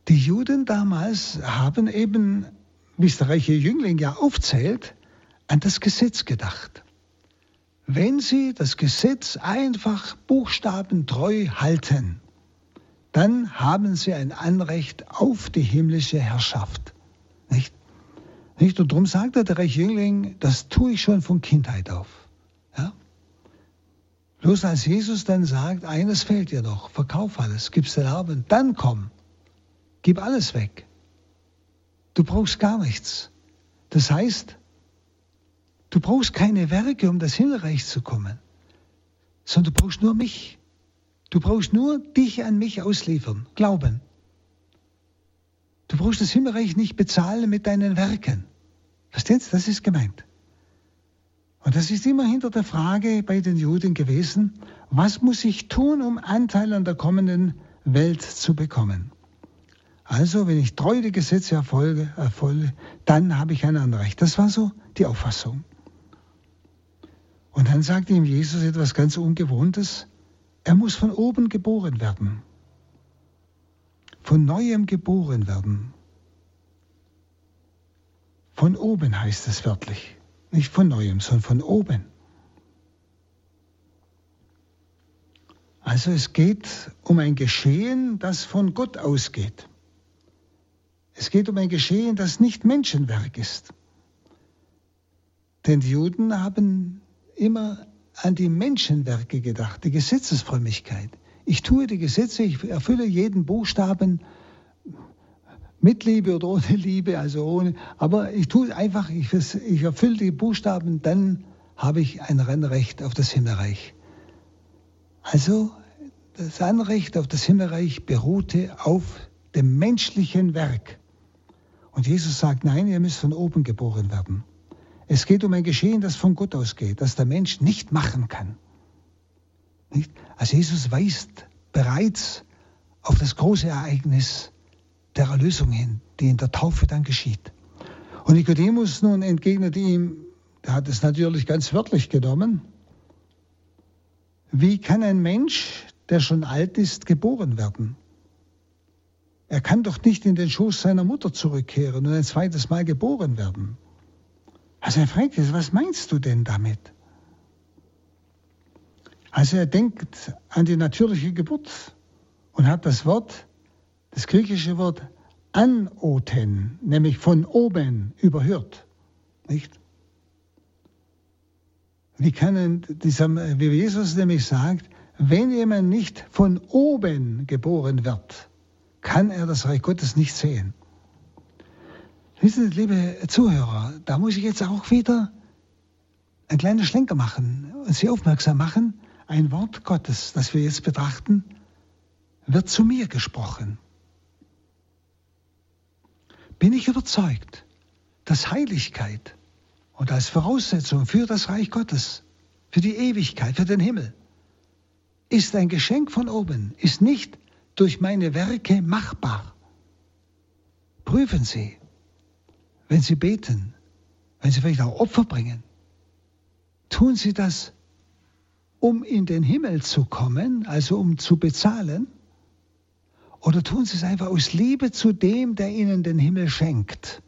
Die Juden damals haben eben, wie es der reiche Jüngling ja aufzählt, an das Gesetz gedacht. Wenn sie das Gesetz einfach buchstabentreu halten, dann haben sie ein Anrecht auf die himmlische Herrschaft. Nicht? Nicht? Und darum sagt er, der reiche Jüngling, das tue ich schon von Kindheit auf. Ja? Bloß als Jesus dann sagt, eines fehlt dir noch, verkauf alles, gib's den Armen, dann komm, gib alles weg. Du brauchst gar nichts. Das heißt, du brauchst keine Werke, um das Himmelreich zu kommen, sondern du brauchst nur mich. Du brauchst nur dich an mich ausliefern, glauben. Du brauchst das Himmelreich nicht bezahlen mit deinen Werken. Verstehst? Das ist gemeint. Und das ist immer hinter der Frage bei den Juden gewesen, was muss ich tun, um Anteil an der kommenden Welt zu bekommen? Also, wenn ich treu die Gesetze erfolge, erfolge dann habe ich ein Anrecht. Das war so die Auffassung. Und dann sagt ihm Jesus etwas ganz Ungewohntes. Er muss von oben geboren werden. Von neuem geboren werden. Von oben heißt es wörtlich. Nicht von neuem, sondern von oben. Also es geht um ein Geschehen, das von Gott ausgeht. Es geht um ein Geschehen, das nicht Menschenwerk ist. Denn die Juden haben immer an die Menschenwerke gedacht, die Gesetzesfrömmigkeit. Ich tue die Gesetze, ich erfülle jeden Buchstaben mit Liebe oder ohne Liebe, also ohne, aber ich tue einfach, ich, ich erfülle die Buchstaben, dann habe ich ein Rennrecht auf das Himmelreich. Also das Anrecht auf das Himmelreich beruhte auf dem menschlichen Werk. Und Jesus sagt, nein, ihr müsst von oben geboren werden. Es geht um ein Geschehen, das von Gott ausgeht, das der Mensch nicht machen kann. Nicht? Also Jesus weist bereits auf das große Ereignis der Erlösung hin, die in der Taufe dann geschieht. Und Nikodemus nun entgegnet ihm, er hat es natürlich ganz wörtlich genommen, wie kann ein Mensch, der schon alt ist, geboren werden? Er kann doch nicht in den Schoß seiner Mutter zurückkehren und ein zweites Mal geboren werden. Also er fragt jetzt, was meinst du denn damit? Also er denkt an die natürliche Geburt und hat das Wort, das griechische Wort anoten, nämlich von oben überhört. Nicht? Wie kann dieser, wie Jesus nämlich sagt, wenn jemand nicht von oben geboren wird, kann er das Reich Gottes nicht sehen. Wissen Sie, liebe Zuhörer, da muss ich jetzt auch wieder einen kleinen Schlenker machen und Sie aufmerksam machen. Ein Wort Gottes, das wir jetzt betrachten, wird zu mir gesprochen. Bin ich überzeugt, dass Heiligkeit und als Voraussetzung für das Reich Gottes, für die Ewigkeit, für den Himmel, ist ein Geschenk von oben, ist nicht durch meine Werke machbar. Prüfen Sie, wenn Sie beten, wenn Sie vielleicht auch Opfer bringen, tun Sie das, um in den Himmel zu kommen, also um zu bezahlen? Oder tun Sie es einfach aus Liebe zu dem, der Ihnen den Himmel schenkt?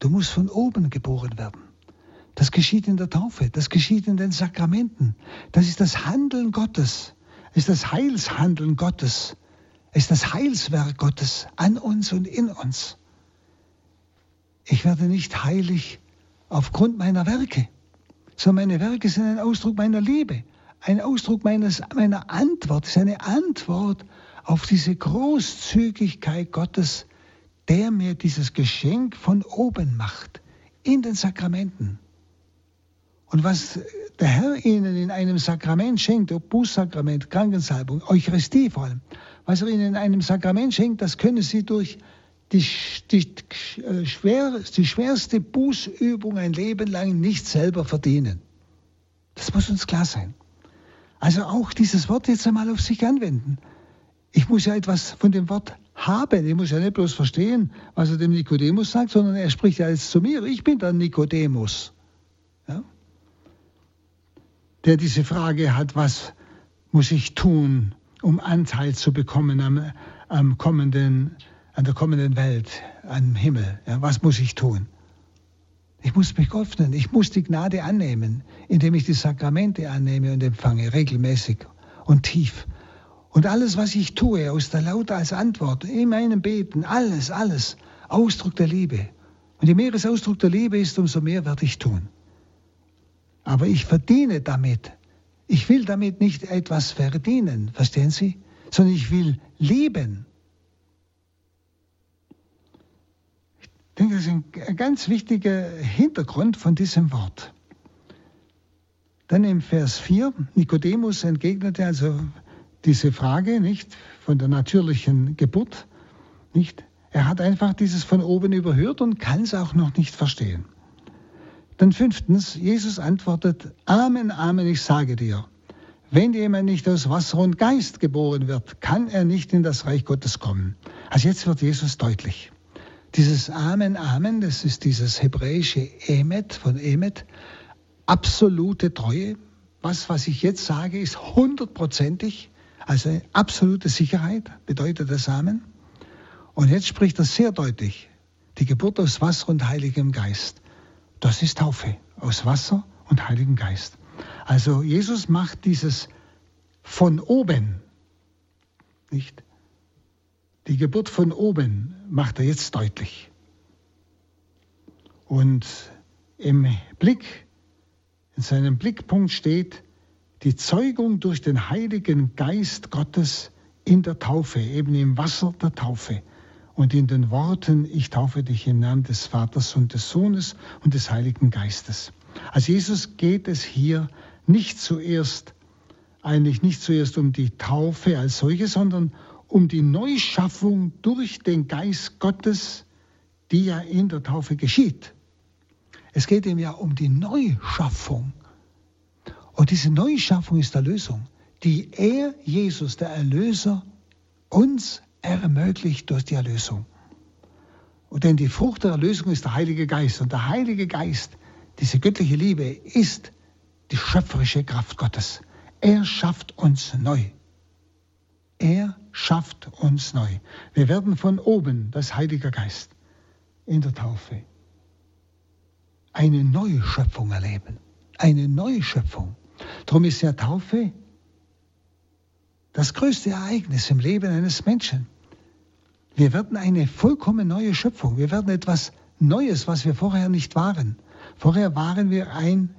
Du musst von oben geboren werden. Das geschieht in der Taufe, das geschieht in den Sakramenten. Das ist das Handeln Gottes, es ist das Heilshandeln Gottes, es ist das Heilswerk Gottes an uns und in uns. Ich werde nicht heilig aufgrund meiner Werke, sondern meine Werke sind ein Ausdruck meiner Liebe, ein Ausdruck meines, meiner Antwort, ist eine Antwort auf diese Großzügigkeit Gottes, der mir dieses Geschenk von oben macht, in den Sakramenten. Und was der Herr Ihnen in einem Sakrament schenkt, ob Bußsakrament, Krankensalbung, Eucharistie vor allem, was er Ihnen in einem Sakrament schenkt, das können Sie durch die, die, äh, schwer, die schwerste Bußübung ein Leben lang nicht selber verdienen. Das muss uns klar sein. Also auch dieses Wort jetzt einmal auf sich anwenden. Ich muss ja etwas von dem Wort haben. Ich muss ja nicht bloß verstehen, was er dem Nikodemus sagt, sondern er spricht ja jetzt zu mir. Ich bin der Nikodemus. Ja? Der diese Frage hat, was muss ich tun, um Anteil zu bekommen am, am kommenden an der kommenden Welt, am Himmel. Ja, was muss ich tun? Ich muss mich öffnen, ich muss die Gnade annehmen, indem ich die Sakramente annehme und empfange, regelmäßig und tief. Und alles, was ich tue, aus der Laute als Antwort, in meinem Beten, alles, alles, Ausdruck der Liebe. Und je mehr es Ausdruck der Liebe ist, umso mehr werde ich tun. Aber ich verdiene damit. Ich will damit nicht etwas verdienen, verstehen Sie? Sondern ich will lieben. Ich denke, das ist ein ganz wichtiger Hintergrund von diesem Wort. Dann im Vers 4, Nikodemus entgegnete also diese Frage, nicht, von der natürlichen Geburt, nicht. Er hat einfach dieses von oben überhört und kann es auch noch nicht verstehen. Dann fünftens, Jesus antwortet, Amen, Amen, ich sage dir, wenn jemand nicht aus Wasser und Geist geboren wird, kann er nicht in das Reich Gottes kommen. Also jetzt wird Jesus deutlich. Dieses Amen, Amen, das ist dieses hebräische Emet von Emet. absolute Treue. Was, was ich jetzt sage, ist hundertprozentig, also absolute Sicherheit, bedeutet der Samen. Und jetzt spricht er sehr deutlich, die Geburt aus Wasser und Heiligem Geist. Das ist Taufe, aus Wasser und Heiligem Geist. Also Jesus macht dieses von oben, nicht? Die Geburt von oben macht er jetzt deutlich. Und im Blick, in seinem Blickpunkt steht die Zeugung durch den Heiligen Geist Gottes in der Taufe, eben im Wasser der Taufe und in den Worten, ich taufe dich im Namen des Vaters und des Sohnes und des Heiligen Geistes. Als Jesus geht es hier nicht zuerst, eigentlich nicht zuerst um die Taufe als solche, sondern um die Neuschaffung durch den Geist Gottes, die ja in der Taufe geschieht. Es geht ihm ja um die Neuschaffung. Und diese Neuschaffung ist Erlösung, die er, Jesus, der Erlöser, uns ermöglicht durch die Erlösung. Und denn die Frucht der Erlösung ist der Heilige Geist. Und der Heilige Geist, diese göttliche Liebe, ist die schöpferische Kraft Gottes. Er schafft uns neu. Er schafft uns neu. Wir werden von oben, das Heilige Geist, in der Taufe eine neue Schöpfung erleben. Eine neue Schöpfung. Darum ist ja Taufe das größte Ereignis im Leben eines Menschen. Wir werden eine vollkommen neue Schöpfung. Wir werden etwas Neues, was wir vorher nicht waren. Vorher waren wir ein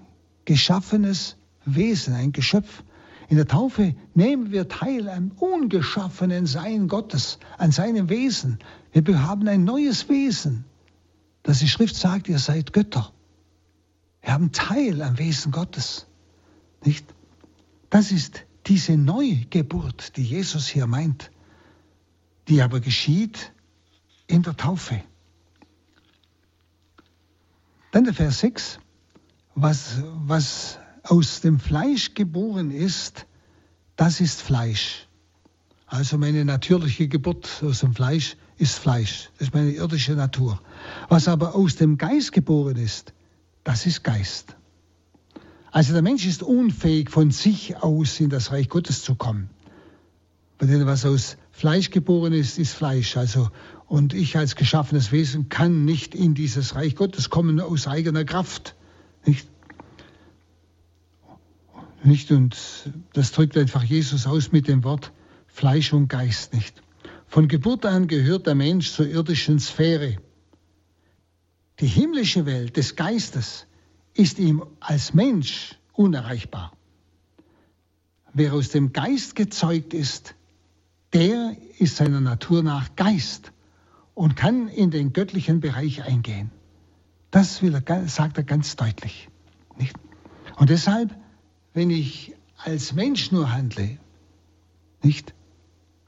geschaffenes Wesen, ein Geschöpf. In der Taufe nehmen wir teil am ungeschaffenen Sein Gottes, an seinem Wesen. Wir haben ein neues Wesen. Das die Schrift sagt, ihr seid Götter. Wir haben Teil am Wesen Gottes. Nicht? Das ist diese Neugeburt, die Jesus hier meint die aber geschieht in der Taufe. Dann der Vers 6, was, was aus dem Fleisch geboren ist, das ist Fleisch. Also meine natürliche Geburt aus dem Fleisch ist Fleisch. Das ist meine irdische Natur. Was aber aus dem Geist geboren ist, das ist Geist. Also der Mensch ist unfähig, von sich aus in das Reich Gottes zu kommen. Denn was aus Fleisch geboren ist, ist Fleisch. Also, und ich als geschaffenes Wesen kann nicht in dieses Reich Gottes kommen aus eigener Kraft. Nicht? Nicht? Und das drückt einfach Jesus aus mit dem Wort Fleisch und Geist nicht. Von Geburt an gehört der Mensch zur irdischen Sphäre. Die himmlische Welt des Geistes ist ihm als Mensch unerreichbar. Wer aus dem Geist gezeugt ist, der ist seiner Natur nach Geist und kann in den göttlichen Bereich eingehen. Das will er, sagt er ganz deutlich. Nicht? Und deshalb, wenn ich als Mensch nur handle, nicht,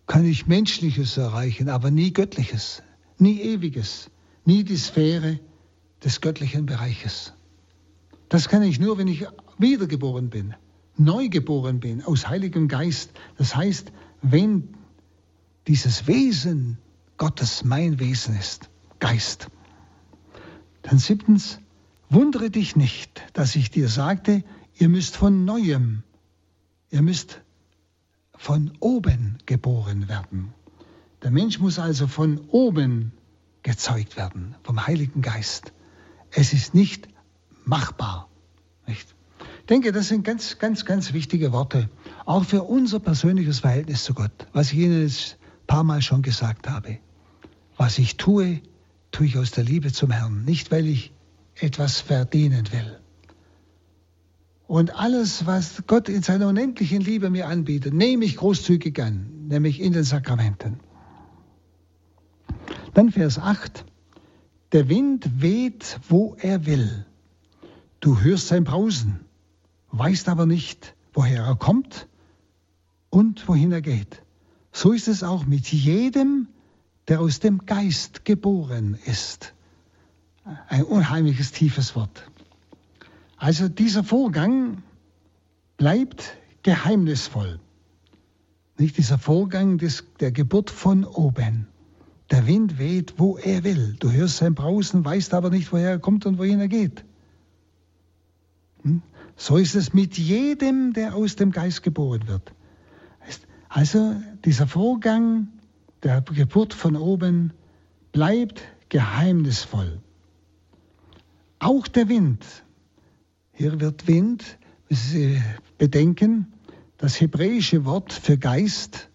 kann ich Menschliches erreichen, aber nie Göttliches, nie Ewiges, nie die Sphäre des göttlichen Bereiches. Das kann ich nur, wenn ich wiedergeboren bin, neugeboren bin, aus Heiligem Geist. Das heißt, wenn dieses Wesen Gottes mein Wesen ist, Geist. Dann siebtens, wundere dich nicht, dass ich dir sagte, ihr müsst von neuem, ihr müsst von oben geboren werden. Der Mensch muss also von oben gezeugt werden, vom Heiligen Geist. Es ist nicht machbar. Nicht? Ich denke, das sind ganz, ganz, ganz wichtige Worte, auch für unser persönliches Verhältnis zu Gott. Was ich Ihnen jetzt paar Mal schon gesagt habe. Was ich tue, tue ich aus der Liebe zum Herrn, nicht weil ich etwas verdienen will. Und alles, was Gott in seiner unendlichen Liebe mir anbietet, nehme ich großzügig an, nämlich in den Sakramenten. Dann Vers 8. Der Wind weht, wo er will. Du hörst sein Brausen, weißt aber nicht, woher er kommt und wohin er geht. So ist es auch mit jedem, der aus dem Geist geboren ist. Ein unheimliches tiefes Wort. Also dieser Vorgang bleibt geheimnisvoll. Nicht dieser Vorgang des, der Geburt von oben. Der Wind weht, wo er will. Du hörst sein Brausen, weißt aber nicht, woher er kommt und wohin er geht. Hm? So ist es mit jedem, der aus dem Geist geboren wird. Also dieser Vorgang der Geburt von oben bleibt geheimnisvoll. Auch der Wind. Hier wird Wind, Sie bedenken, das hebräische Wort für Geist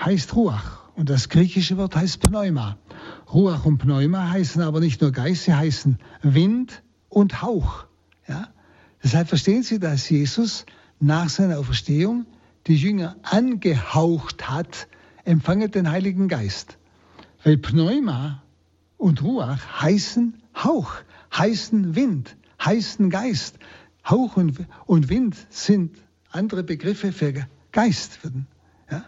heißt Ruach und das griechische Wort heißt Pneuma. Ruach und Pneuma heißen aber nicht nur Geist, sie heißen Wind und Hauch. Ja? Deshalb verstehen Sie, dass Jesus nach seiner Auferstehung die Jünger angehaucht hat, empfange den Heiligen Geist. Weil Pneuma und Ruach heißen Hauch, heißen Wind, heißen Geist. Hauch und, und Wind sind andere Begriffe für Geist. Ja?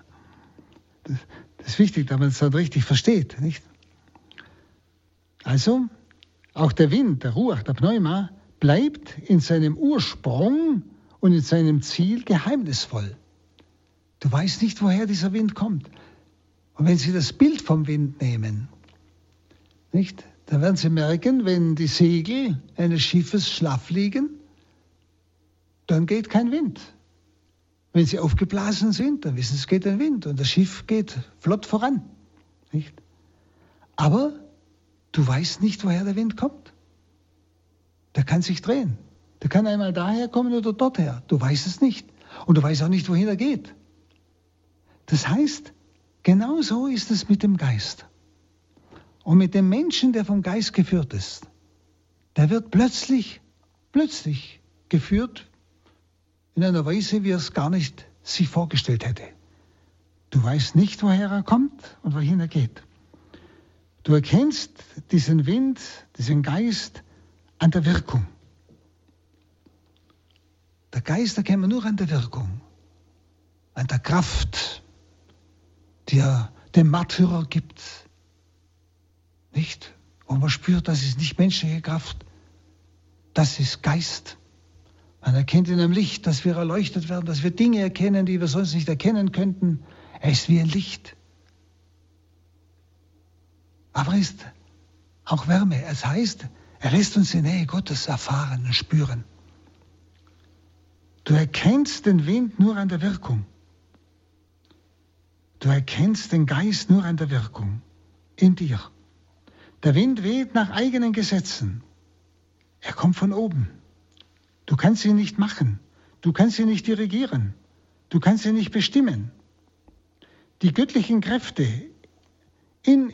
Das, das ist wichtig, damit man es dann richtig versteht. Nicht? Also, auch der Wind, der Ruach, der Pneuma, bleibt in seinem Ursprung und in seinem Ziel geheimnisvoll. Du weißt nicht, woher dieser Wind kommt. Und wenn Sie das Bild vom Wind nehmen, nicht, dann werden Sie merken, wenn die Segel eines Schiffes schlaff liegen, dann geht kein Wind. Wenn sie aufgeblasen sind, dann wissen Sie, es geht ein Wind und das Schiff geht flott voran. Nicht? Aber du weißt nicht, woher der Wind kommt. Der kann sich drehen. Der kann einmal daher kommen oder dorther. Du weißt es nicht. Und du weißt auch nicht, wohin er geht. Das heißt, genau so ist es mit dem Geist. Und mit dem Menschen, der vom Geist geführt ist, der wird plötzlich, plötzlich geführt in einer Weise, wie er es gar nicht sich vorgestellt hätte. Du weißt nicht, woher er kommt und wohin er geht. Du erkennst diesen Wind, diesen Geist an der Wirkung. Der Geist erkennt man nur an der Wirkung, an der Kraft, die er dem Märtyrer gibt. Nicht? Und man spürt, das ist nicht menschliche Kraft, das ist Geist. Man erkennt in einem Licht, dass wir erleuchtet werden, dass wir Dinge erkennen, die wir sonst nicht erkennen könnten. Er ist wie ein Licht. Aber er ist auch Wärme. Es heißt, er lässt uns die Nähe Gottes erfahren und spüren. Du erkennst den Wind nur an der Wirkung. Du erkennst den Geist nur an der Wirkung in dir. Der Wind weht nach eigenen Gesetzen. Er kommt von oben. Du kannst sie nicht machen. Du kannst sie nicht dirigieren. Du kannst sie nicht bestimmen. Die göttlichen Kräfte in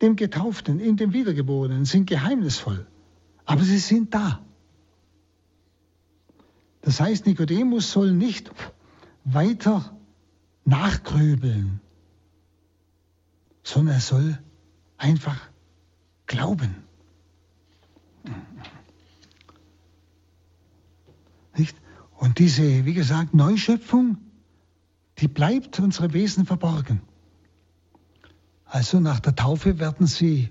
dem Getauften, in dem Wiedergeborenen sind geheimnisvoll, aber sie sind da. Das heißt, Nikodemus soll nicht weiter nachgrübeln, sondern er soll einfach glauben. Nicht? Und diese, wie gesagt, Neuschöpfung, die bleibt unsere Wesen verborgen. Also nach der Taufe werden sie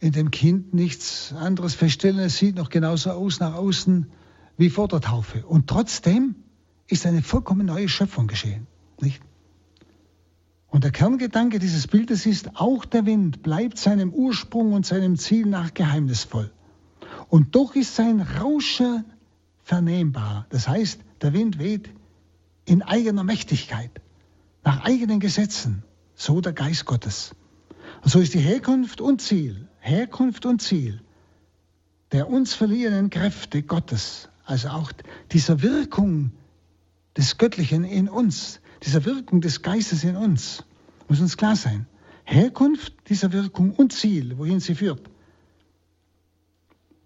in dem Kind nichts anderes feststellen. Es sieht noch genauso aus nach außen wie vor der Taufe. Und trotzdem ist eine vollkommen neue Schöpfung geschehen. Nicht? Und der Kerngedanke dieses Bildes ist, auch der Wind bleibt seinem Ursprung und seinem Ziel nach geheimnisvoll. Und doch ist sein Rauschen vernehmbar. Das heißt, der Wind weht in eigener Mächtigkeit, nach eigenen Gesetzen, so der Geist Gottes. Und so ist die Herkunft und Ziel, Herkunft und Ziel der uns verliehenen Kräfte Gottes, also auch dieser Wirkung des Göttlichen in uns, dieser Wirkung des Geistes in uns, muss uns klar sein. Herkunft dieser Wirkung und Ziel, wohin sie führt,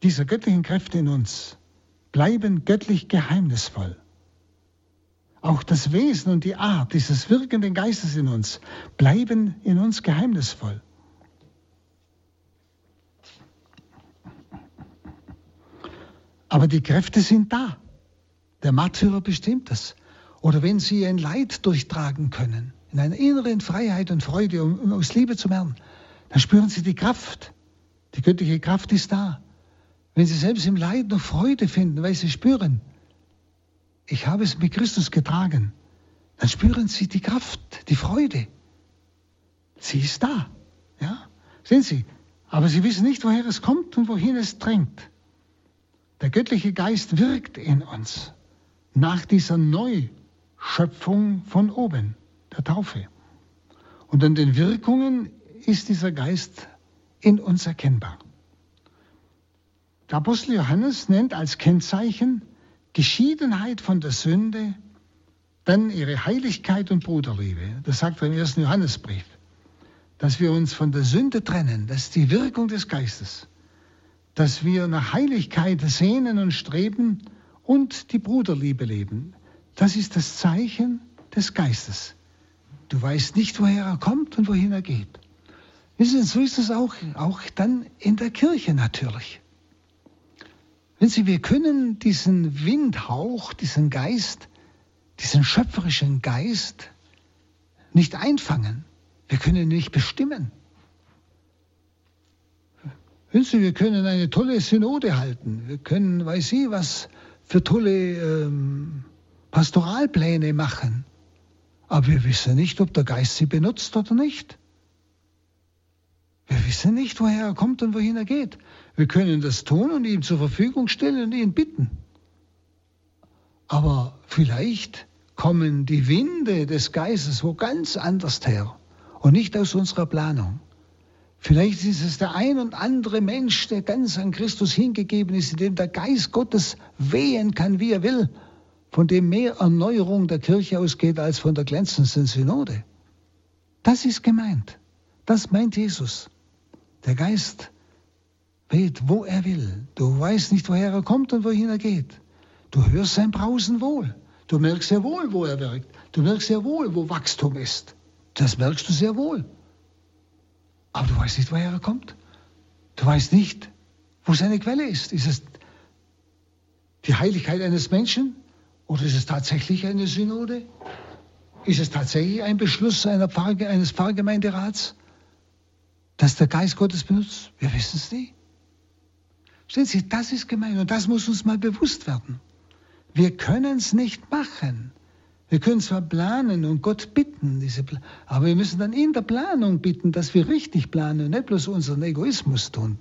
dieser göttlichen Kräfte in uns, bleiben göttlich geheimnisvoll. Auch das Wesen und die Art dieses wirkenden Geistes in uns bleiben in uns geheimnisvoll. Aber die Kräfte sind da. Der Märtyrer bestimmt das. Oder wenn sie ein Leid durchtragen können, in einer inneren Freiheit und Freude, um aus Liebe zu lernen, dann spüren sie die Kraft. Die göttliche Kraft ist da. Wenn sie selbst im Leid noch Freude finden, weil sie spüren, ich habe es mit Christus getragen, dann spüren sie die Kraft, die Freude. Sie ist da. Ja? Sehen Sie? Aber sie wissen nicht, woher es kommt und wohin es drängt. Der göttliche Geist wirkt in uns nach dieser Neuschöpfung von oben, der Taufe. Und an den Wirkungen ist dieser Geist in uns erkennbar. Der Apostel Johannes nennt als Kennzeichen Geschiedenheit von der Sünde, dann ihre Heiligkeit und Bruderliebe. Das sagt er im ersten Johannesbrief. Dass wir uns von der Sünde trennen, das ist die Wirkung des Geistes. Dass wir nach Heiligkeit sehnen und streben und die Bruderliebe leben. Das ist das Zeichen des Geistes. Du weißt nicht, woher er kommt und wohin er geht. Wissen Sie, so ist es auch, auch dann in der Kirche natürlich. Wenn Sie, wir können diesen Windhauch, diesen Geist, diesen schöpferischen Geist nicht einfangen. Wir können ihn nicht bestimmen. Wissen Sie, wir können eine tolle Synode halten. Wir können, weiß Sie, was für tolle ähm, Pastoralpläne machen. Aber wir wissen nicht, ob der Geist sie benutzt oder nicht. Wir wissen nicht, woher er kommt und wohin er geht. Wir können das tun und ihm zur Verfügung stellen und ihn bitten. Aber vielleicht kommen die Winde des Geistes wo ganz anders her und nicht aus unserer Planung. Vielleicht ist es der ein und andere Mensch, der ganz an Christus hingegeben ist, in dem der Geist Gottes wehen kann, wie er will, von dem mehr Erneuerung der Kirche ausgeht als von der glänzendsten Synode. Das ist gemeint. Das meint Jesus. Der Geist weht, wo er will. Du weißt nicht, woher er kommt und wohin er geht. Du hörst sein Brausen wohl. Du merkst sehr wohl, wo er wirkt. Du merkst sehr wohl, wo Wachstum ist. Das merkst du sehr wohl. Aber du weißt nicht, woher er kommt. Du weißt nicht, wo seine Quelle ist. Ist es die Heiligkeit eines Menschen oder ist es tatsächlich eine Synode? Ist es tatsächlich ein Beschluss Pfarr, eines Pfarrgemeinderats? dass der Geist Gottes benutzt? Wir wissen es nie. Stellen Sie, das ist gemein und das muss uns mal bewusst werden. Wir können es nicht machen. Wir können zwar planen und Gott bitten, diese aber wir müssen dann in der Planung bitten, dass wir richtig planen und nicht bloß unseren Egoismus tun.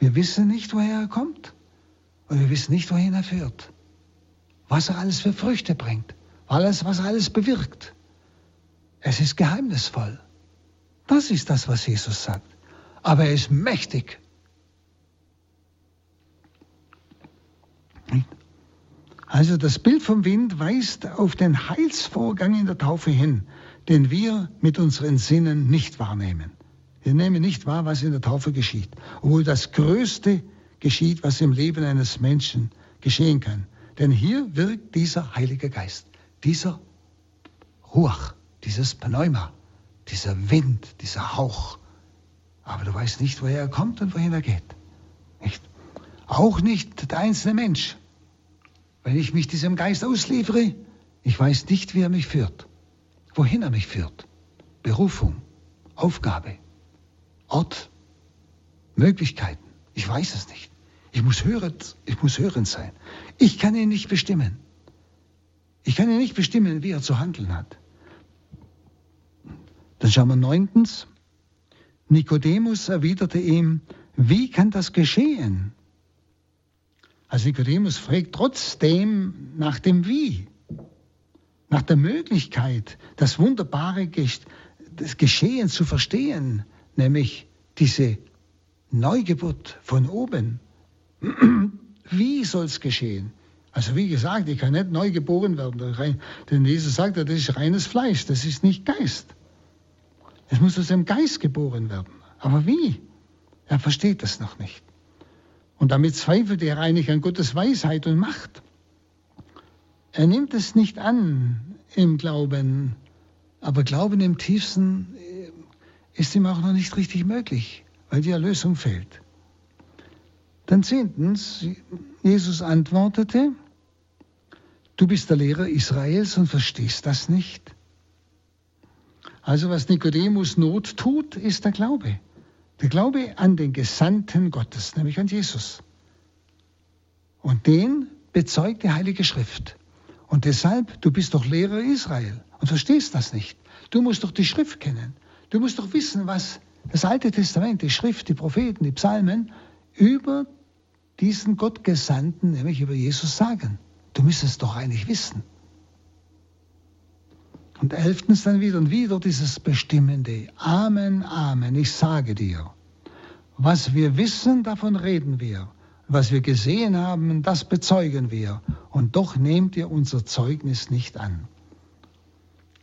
Wir wissen nicht, woher er kommt und wir wissen nicht, wohin er führt. Was er alles für Früchte bringt, alles, was er alles bewirkt. Es ist geheimnisvoll. Das ist das, was Jesus sagt. Aber er ist mächtig. Also das Bild vom Wind weist auf den Heilsvorgang in der Taufe hin, den wir mit unseren Sinnen nicht wahrnehmen. Wir nehmen nicht wahr, was in der Taufe geschieht, obwohl das Größte geschieht, was im Leben eines Menschen geschehen kann. Denn hier wirkt dieser Heilige Geist, dieser Ruach, dieses Pneuma dieser Wind, dieser Hauch. Aber du weißt nicht, woher er kommt und wohin er geht. Nicht? Auch nicht der einzelne Mensch. Wenn ich mich diesem Geist ausliefere, ich weiß nicht, wie er mich führt, wohin er mich führt. Berufung, Aufgabe, Ort, Möglichkeiten. Ich weiß es nicht. Ich muss hörend, ich muss hörend sein. Ich kann ihn nicht bestimmen. Ich kann ihn nicht bestimmen, wie er zu handeln hat. Dann schauen wir neuntens. Nikodemus erwiderte ihm, wie kann das geschehen? Also Nikodemus fragt trotzdem nach dem Wie, nach der Möglichkeit, das wunderbare das Geschehen zu verstehen, nämlich diese Neugeburt von oben. Wie soll es geschehen? Also wie gesagt, ich kann nicht neu geboren werden, denn Jesus sagt, das ist reines Fleisch, das ist nicht Geist. Es muss aus dem Geist geboren werden. Aber wie? Er versteht das noch nicht. Und damit zweifelt er eigentlich an Gottes Weisheit und Macht. Er nimmt es nicht an im Glauben, aber Glauben im tiefsten äh, ist ihm auch noch nicht richtig möglich, weil die Erlösung fehlt. Dann zehntens, Jesus antwortete, du bist der Lehrer Israels und verstehst das nicht. Also was Nikodemus Not tut, ist der Glaube. Der Glaube an den Gesandten Gottes, nämlich an Jesus. Und den bezeugt die Heilige Schrift. Und deshalb, du bist doch Lehrer Israel und verstehst das nicht. Du musst doch die Schrift kennen. Du musst doch wissen, was das Alte Testament, die Schrift, die Propheten, die Psalmen über diesen Gottgesandten nämlich über Jesus sagen? Du müsstest doch eigentlich wissen. Und elftens dann wieder und wieder dieses bestimmende Amen, Amen, ich sage dir. Was wir wissen, davon reden wir. Was wir gesehen haben, das bezeugen wir. Und doch nehmt ihr unser Zeugnis nicht an.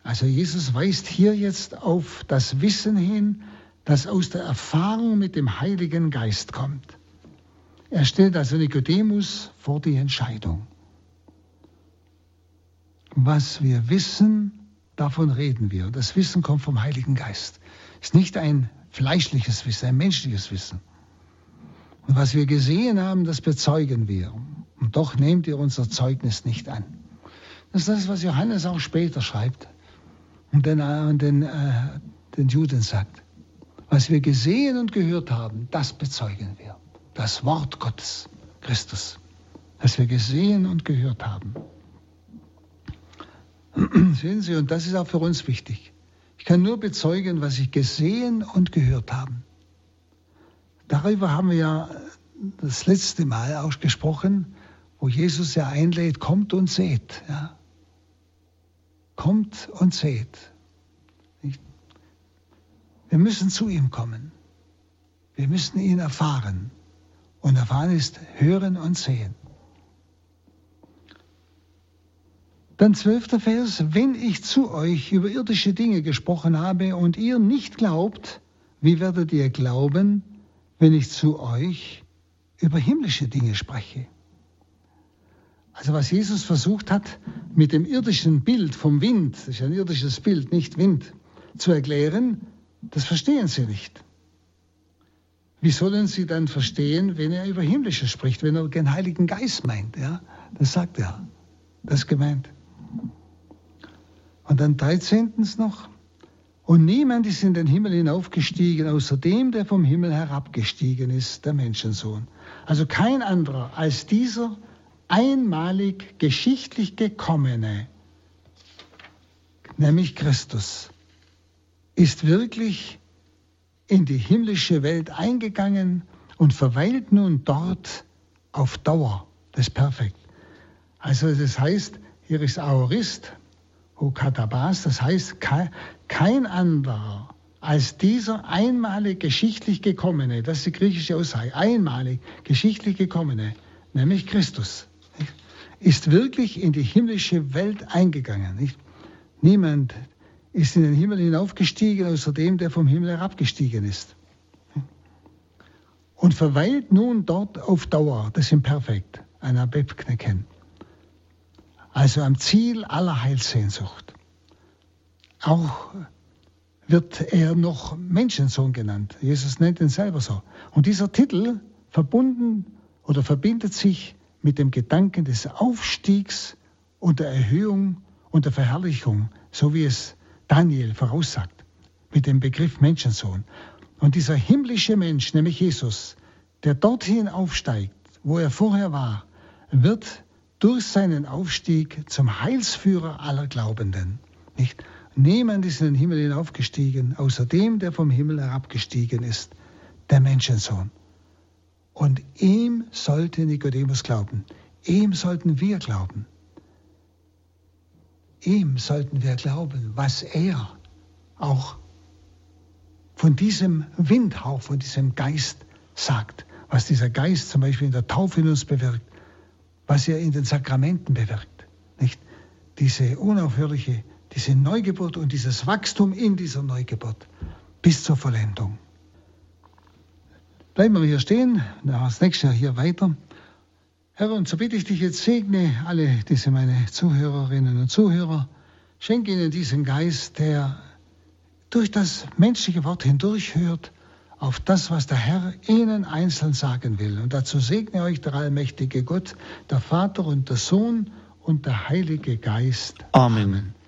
Also Jesus weist hier jetzt auf das Wissen hin, das aus der Erfahrung mit dem Heiligen Geist kommt. Er stellt also Nikodemus vor die Entscheidung. Was wir wissen, davon reden wir. Das Wissen kommt vom Heiligen Geist. Es ist nicht ein fleischliches Wissen, ein menschliches Wissen. Und was wir gesehen haben, das bezeugen wir. Und doch nehmt ihr unser Zeugnis nicht an. Das ist das, was Johannes auch später schreibt und den, äh, den, äh, den Juden sagt. Was wir gesehen und gehört haben, das bezeugen wir. Das Wort Gottes, Christus, das wir gesehen und gehört haben. Sehen Sie, und das ist auch für uns wichtig. Ich kann nur bezeugen, was ich gesehen und gehört habe. Darüber haben wir ja das letzte Mal auch gesprochen, wo Jesus ja einlädt, kommt und seht. Ja. Kommt und seht. Wir müssen zu ihm kommen. Wir müssen ihn erfahren. Und erfahren ist hören und sehen. Dann zwölfter Vers, wenn ich zu euch über irdische Dinge gesprochen habe und ihr nicht glaubt, wie werdet ihr glauben, wenn ich zu euch über himmlische Dinge spreche? Also was Jesus versucht hat, mit dem irdischen Bild vom Wind, das ist ein irdisches Bild, nicht Wind, zu erklären, das verstehen sie nicht. Wie sollen sie dann verstehen, wenn er über Himmlisches spricht, wenn er den Heiligen Geist meint? Ja, das sagt er. Das ist gemeint. Und dann 13. noch. Und niemand ist in den Himmel hinaufgestiegen, außer dem, der vom Himmel herabgestiegen ist, der Menschensohn. Also kein anderer als dieser einmalig geschichtlich gekommene, nämlich Christus ist wirklich in die himmlische Welt eingegangen und verweilt nun dort auf Dauer. Das ist perfekt. Also das heißt, hier ist Aorist, Hukatabas, das heißt kein anderer als dieser einmalig geschichtlich gekommene, das ist die griechische Aussage, einmalig geschichtlich gekommene, nämlich Christus, ist wirklich in die himmlische Welt eingegangen. Niemand ist in den Himmel hinaufgestiegen, außer dem, der vom Himmel herabgestiegen ist. Und verweilt nun dort auf Dauer, das ist perfekt, ein Abebknecken. Also am Ziel aller Heilssehnsucht. Auch wird er noch Menschensohn genannt. Jesus nennt ihn selber so. Und dieser Titel verbunden oder verbindet sich mit dem Gedanken des Aufstiegs und der Erhöhung und der Verherrlichung, so wie es Daniel voraussagt mit dem Begriff Menschensohn. Und dieser himmlische Mensch, nämlich Jesus, der dorthin aufsteigt, wo er vorher war, wird durch seinen Aufstieg zum Heilsführer aller Glaubenden. Nicht? Niemand ist in den Himmel hinaufgestiegen, außer dem, der vom Himmel herabgestiegen ist, der Menschensohn. Und ihm sollte Nikodemus glauben. Ihm sollten wir glauben. Ihm sollten wir glauben, was er auch von diesem Windhauch, von diesem Geist sagt, was dieser Geist zum Beispiel in der Taufe in uns bewirkt, was er in den Sakramenten bewirkt. Nicht? Diese unaufhörliche, diese Neugeburt und dieses Wachstum in dieser Neugeburt bis zur Vollendung. Bleiben wir hier stehen, das nächste Jahr hier weiter. Herr, und so bitte ich dich jetzt, segne alle diese meine Zuhörerinnen und Zuhörer, schenke ihnen diesen Geist, der durch das menschliche Wort hindurchhört auf das, was der Herr ihnen einzeln sagen will. Und dazu segne euch der allmächtige Gott, der Vater und der Sohn und der Heilige Geist. Amen. Amen.